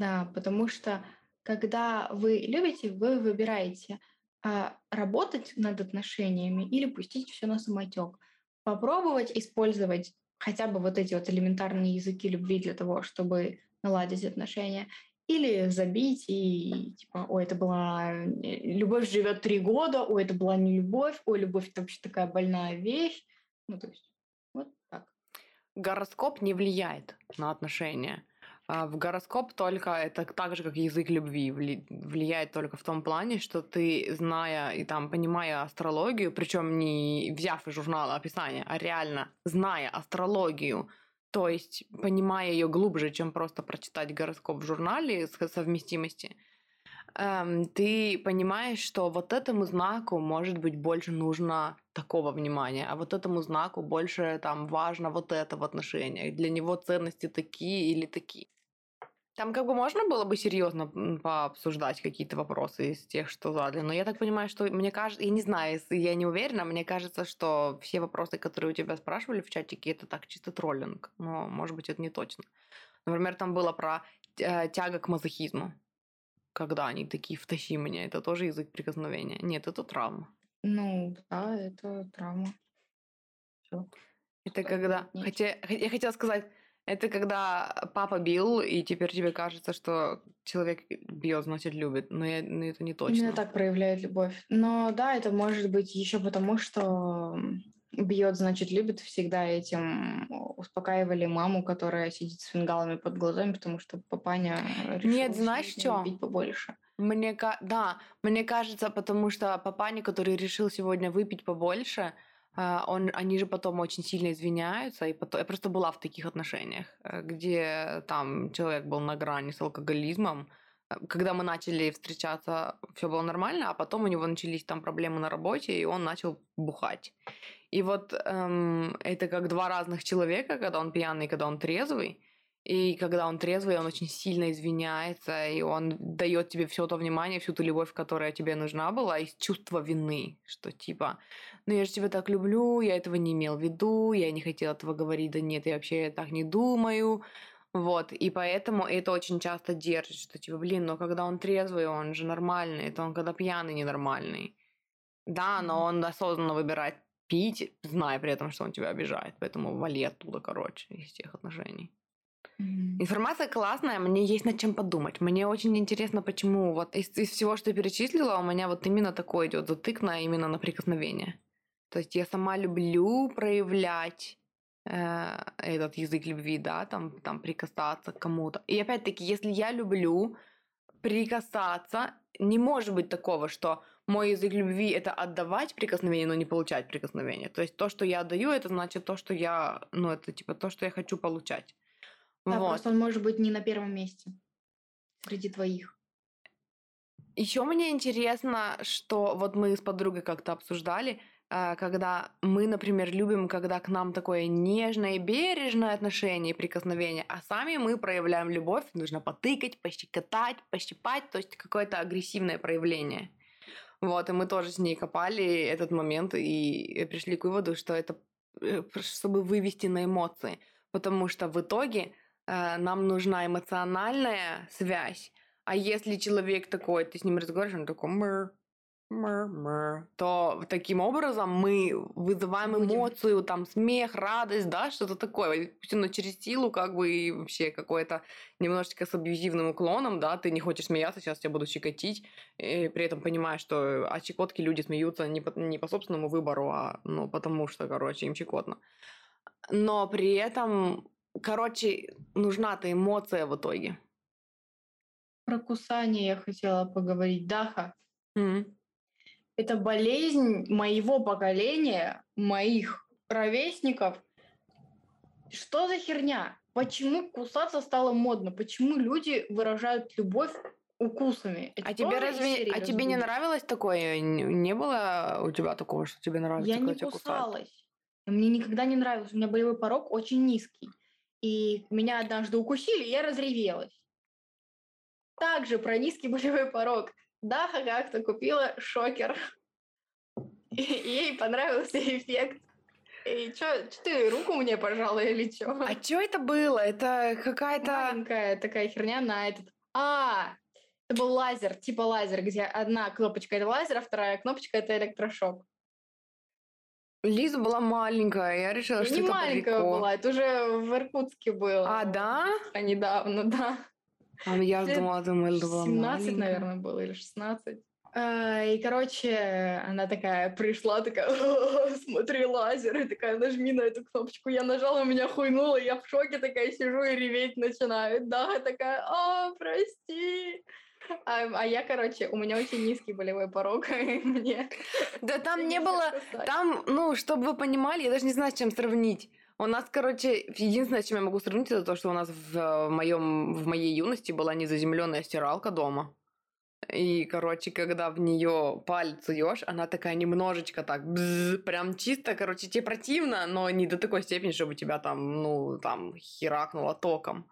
Да, потому что когда вы любите, вы выбираете а, работать над отношениями или пустить все на самотек. Попробовать использовать хотя бы вот эти вот элементарные языки любви для того, чтобы наладить отношения, или забить и типа, ой, это была э, любовь живет три года, ой, это была не любовь, ой, любовь это вообще такая больная вещь. Ну, то есть, вот так. Гороскоп не влияет на отношения. А, в гороскоп только это так же, как язык любви, влияет только в том плане, что ты, зная и там понимая астрологию, причем не взяв из журнала описание, а реально зная астрологию, то есть понимая ее глубже, чем просто прочитать гороскоп в журнале с совместимости, эм, ты понимаешь, что вот этому знаку, может быть, больше нужно такого внимания, а вот этому знаку больше там важно вот это в отношениях. Для него ценности такие или такие. Там как бы можно было бы серьезно пообсуждать какие-то вопросы из тех, что задали, но я так понимаю, что мне кажется, я не знаю, я не уверена, мне кажется, что все вопросы, которые у тебя спрашивали в чатике, это так чисто троллинг, но может быть это не точно. Например, там было про тяга к мазохизму, когда они такие «втащи меня», это тоже язык прикосновения. Нет, это травма. Ну, да, это травма. Всё. Это когда... Хотя, я хотела сказать, это когда папа бил, и теперь тебе кажется, что человек бьет, значит любит. Но, я, но это не точно. Именно так проявляет любовь. Но да, это может быть еще потому, что бьет, значит любит. Всегда этим успокаивали маму, которая сидит с фингалами под глазами, потому что папаня решил Нет, знаешь что? бить побольше. Мне, да, мне кажется, потому что папаня, который решил сегодня выпить побольше, он, они же потом очень сильно извиняются. И потом, я просто была в таких отношениях, э, где там человек был на грани с алкоголизмом. Э, когда мы начали встречаться, все было нормально, а потом у него начались там проблемы на работе, и он начал бухать. И вот эм, это как два разных человека, когда он пьяный, когда он трезвый. И когда он трезвый, он очень сильно извиняется, и он дает тебе все то внимание, всю ту любовь, которая тебе нужна была, из чувства вины, что типа, ну я же тебя так люблю, я этого не имел в виду, я не хотел этого говорить, да нет, я вообще так не думаю. Вот, и поэтому это очень часто держит, что типа, блин, но когда он трезвый, он же нормальный, это он когда пьяный ненормальный. Да, но он осознанно выбирает пить, зная при этом, что он тебя обижает, поэтому вали оттуда, короче, из тех отношений. Информация классная, мне есть над чем подумать. Мне очень интересно, почему вот из, из всего, что перечислила, у меня вот именно такой идет затык на именно на прикосновение. То есть я сама люблю проявлять э, этот язык любви, да, там, там прикасаться к кому-то. И опять-таки, если я люблю прикасаться, не может быть такого, что мой язык любви это отдавать прикосновение, но не получать прикосновение. То есть то, что я отдаю, это значит то, что я, ну, это типа то, что я хочу получать. Да, вот. просто он может быть не на первом месте среди твоих. Еще мне интересно, что вот мы с подругой как-то обсуждали, а, когда мы, например, любим, когда к нам такое нежное и бережное отношение и прикосновение, а сами мы проявляем любовь, нужно потыкать, пощекотать, пощипать, то есть какое-то агрессивное проявление. Вот, и мы тоже с ней копали этот момент и пришли к выводу, что это э, чтобы вывести на эмоции. Потому что в итоге Э, нам нужна эмоциональная связь, а если человек такой, ты с ним разговариваешь, он такой мэр, мэр, мэр, то таким образом мы вызываем Будем. эмоцию, там смех, радость, да, что-то такое. Пусть оно через силу, как бы и вообще какое-то немножечко с абьюзивным уклоном, да, ты не хочешь смеяться, сейчас тебя буду щекотить, и при этом понимаешь, что от щекотки люди смеются не по, не по собственному выбору, а ну, потому что, короче, им щекотно. Но при этом Короче, нужна-то эмоция в итоге. Про кусание я хотела поговорить. Даха. Mm. Это болезнь моего поколения, моих ровесников. Что за херня? Почему кусаться стало модно? Почему люди выражают любовь укусами? Это а тебе разве, а тебе не нравилось такое? Не было у тебя такого, что тебе нравится? Я не кусалась. Мне никогда не нравилось. У меня болевой порог очень низкий и меня однажды укусили, я разревелась. Также про низкий болевой порог. Даха как-то купила шокер. И ей понравился эффект. И что, ты руку мне пожала или что? А что это было? Это какая-то... Маленькая такая херня на этот... А, это был лазер, типа лазер, где одна кнопочка это лазер, а вторая кнопочка это электрошок. Лиза была маленькая, я решила, я что не это маленькая далеко. была, это уже в Иркутске было. А, да? А недавно, да. А я думала, думаю, это была 17, маленькая. наверное, было, или 16. А, и, короче, она такая пришла, такая, «О, смотри, лазер, и такая, нажми на эту кнопочку. Я нажала, у меня хуйнуло, я в шоке такая сижу и реветь начинаю. Да, такая, о, прости. А, а я, короче, у меня очень низкий болевой порог, и мне... Да там не было... Там, ну, чтобы вы понимали, я даже не знаю, с чем сравнить. У нас, короче, единственное, с чем я могу сравнить, это то, что у нас в моем, в моей юности была незаземленная стиралка дома. И, короче, когда в нее палец суешь, она такая немножечко так, бзз, прям чисто, короче, тебе противно, но не до такой степени, чтобы тебя там, ну, там, херакнуло током.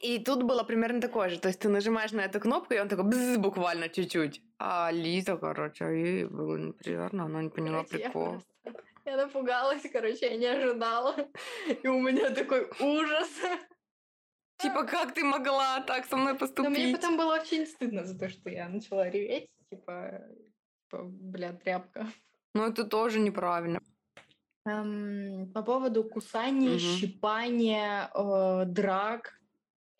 И тут было примерно такое же. То есть ты нажимаешь на эту кнопку, и он такой бзз, буквально чуть-чуть. А Лиза, короче, ей было неприятно, она не поняла Короче, я прикол. просто- Я напугалась, короче, я не ожидала. И у меня такой ужас. Типа, как ты могла так со мной Но поступить? мне потом было очень стыдно за то, что я начала реветь. Типа, типа бля, тряпка. Ну, это тоже неправильно. Эм, по поводу кусания, Мгм. щипания, э, драк.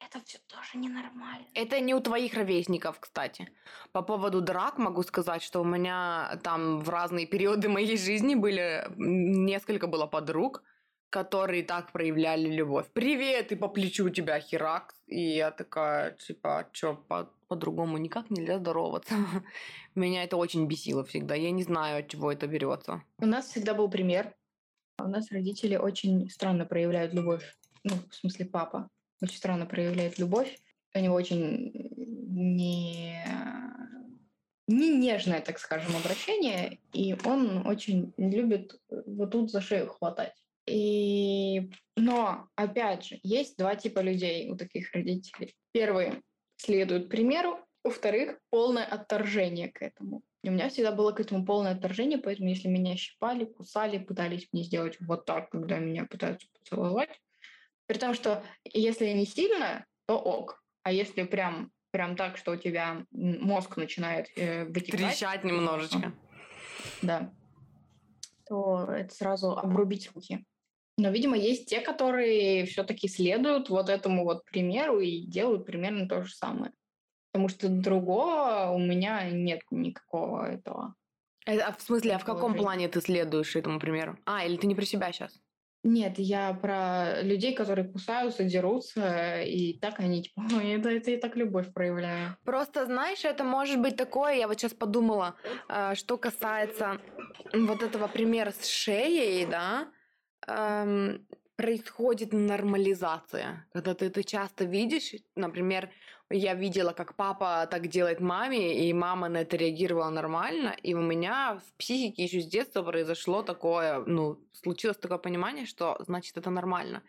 Это все тоже ненормально. Это не у твоих ровесников, кстати. По поводу драк могу сказать, что у меня там в разные периоды моей жизни были несколько было подруг, которые так проявляли любовь. Привет, и по плечу у тебя херак. И я такая, типа, что, по- по-другому никак нельзя здороваться. Меня это очень бесило всегда. Я не знаю, от чего это берется. У нас всегда был пример. У нас родители очень странно проявляют любовь. Ну, в смысле, папа очень странно проявляет любовь. У него очень не, не нежное, так скажем, обращение, и он очень любит вот тут за шею хватать. И... Но, опять же, есть два типа людей у таких родителей. Первые следуют примеру, у вторых полное отторжение к этому. И у меня всегда было к этому полное отторжение, поэтому если меня щипали, кусали, пытались мне сделать вот так, когда меня пытаются поцеловать, при том, что если не сильно, то ок. А если прям, прям так, что у тебя мозг начинает э, вытекать, Трещать немножечко. да, то это сразу обрубить руки. Но, видимо, есть те, которые все-таки следуют вот этому вот примеру и делают примерно то же самое. Потому что другого у меня нет никакого этого. Э, А в смысле, а в каком жизни. плане ты следуешь этому примеру? А, или ты не про себя сейчас? Нет, я про людей, которые кусаются, дерутся, и так они типа, это, это я так любовь проявляю. Просто, знаешь, это может быть такое, я вот сейчас подумала, э, что касается вот этого примера с шеей, да, эм, происходит нормализация. Когда ты это часто видишь, например, я видела, как папа так делает маме, и мама на это реагировала нормально, и у меня в психике еще с детства произошло такое, ну, случилось такое понимание, что значит это нормально.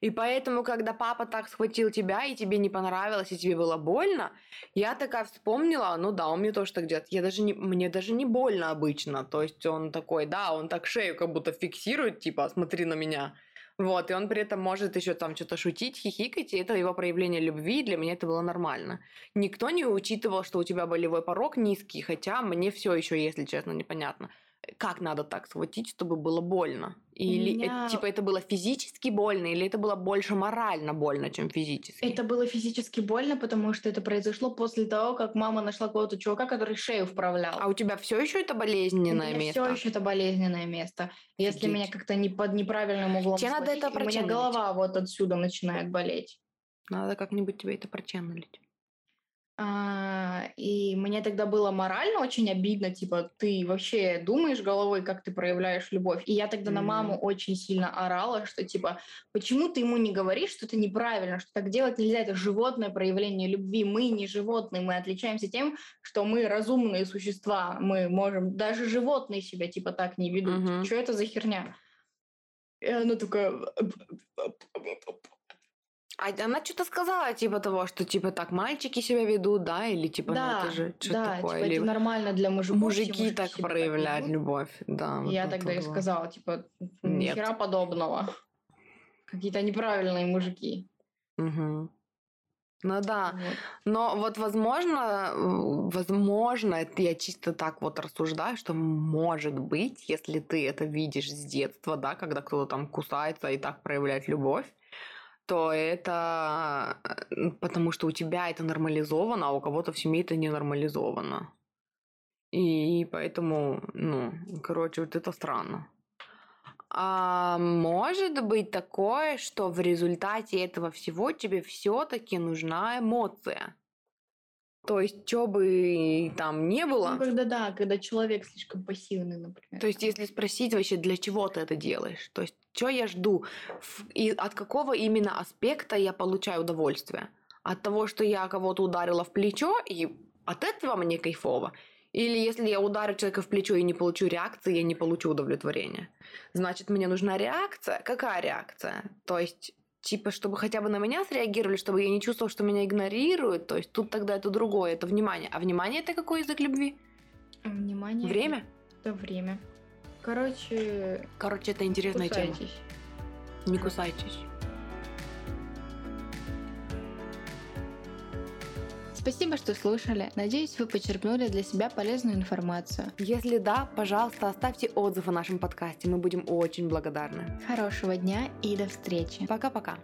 И поэтому, когда папа так схватил тебя, и тебе не понравилось, и тебе было больно, я такая вспомнила, ну да, он мне тоже так делает. Я даже не, мне даже не больно обычно. То есть он такой, да, он так шею как будто фиксирует, типа, смотри на меня. Вот, и он при этом может еще там что-то шутить, хихикать, и это его проявление любви, и для меня это было нормально. Никто не учитывал, что у тебя болевой порог низкий, хотя мне все еще, если честно, непонятно. Как надо так схватить, чтобы было больно? Или, меня- типа, это было физически больно, или это было больше морально больно, чем физически? Это было физически больно, потому что это произошло после того, как мама нашла какого-то чувака, который шею вправлял. А у тебя все еще это болезненное место? Все еще это болезненное место. Если Офигеть. меня как-то не под неправильным углом Тебе надо это у меня голова вот отсюда начинает болеть. Надо как-нибудь тебе это проченнелить. А, и мне тогда было морально очень обидно, типа, ты вообще думаешь головой, как ты проявляешь любовь. И я тогда на Мгм. маму очень сильно орала, что, типа, почему ты ему не говоришь, что это неправильно, что так делать нельзя, это животное проявление любви. Мы не животные, мы отличаемся тем, что мы разумные существа, мы можем, даже животные себя, типа, так не ведут. Мгм. Что это за херня? И она такая... А она что-то сказала, типа того, что типа так мальчики себя ведут, да, или типа, ну да, это же что да, такое, типа, или это нормально для мужиков. все мужики так проявляют ведут. любовь, да. Вот Я тогда и сказала, типа, Нет. хера подобного. Какие-то неправильные мужики. Мгм. Ну да, Вот. но вот возможно, м, возможно, это я чисто так вот рассуждаю, что может быть, если ты это видишь с детства, да, когда кто-то там кусается и так проявляет любовь, то это э, потому что у тебя это нормализовано, а у кого-то в семье это не нормализовано. И поэтому, ну, короче, вот это странно. А может быть такое, что в результате этого всего тебе все-таки нужна эмоция? То есть, что бы там не было. Ну, когда да, когда человек слишком пассивный, например. То есть, если спросить вообще, для чего ты это делаешь? То есть, что я жду? И от какого именно аспекта я получаю удовольствие? От того, что я кого-то ударила в плечо, и от этого мне кайфово? Или если я ударю человека в плечо и не получу реакции, я не получу удовлетворения. Значит, мне нужна реакция. Какая реакция? То есть, типа, чтобы хотя бы на меня среагировали, чтобы я не чувствовал, что меня игнорируют. То есть, тут тогда это другое, это внимание. А внимание это какой язык любви? Внимание. Время? Это время. Короче... Короче, это интересная кусайтесь. тема. Не кусайтесь. Спасибо, что слушали. Надеюсь, вы почерпнули для себя полезную информацию. Если да, пожалуйста, оставьте отзыв о нашем подкасте. Мы будем очень благодарны. Хорошего дня и до встречи. Пока-пока.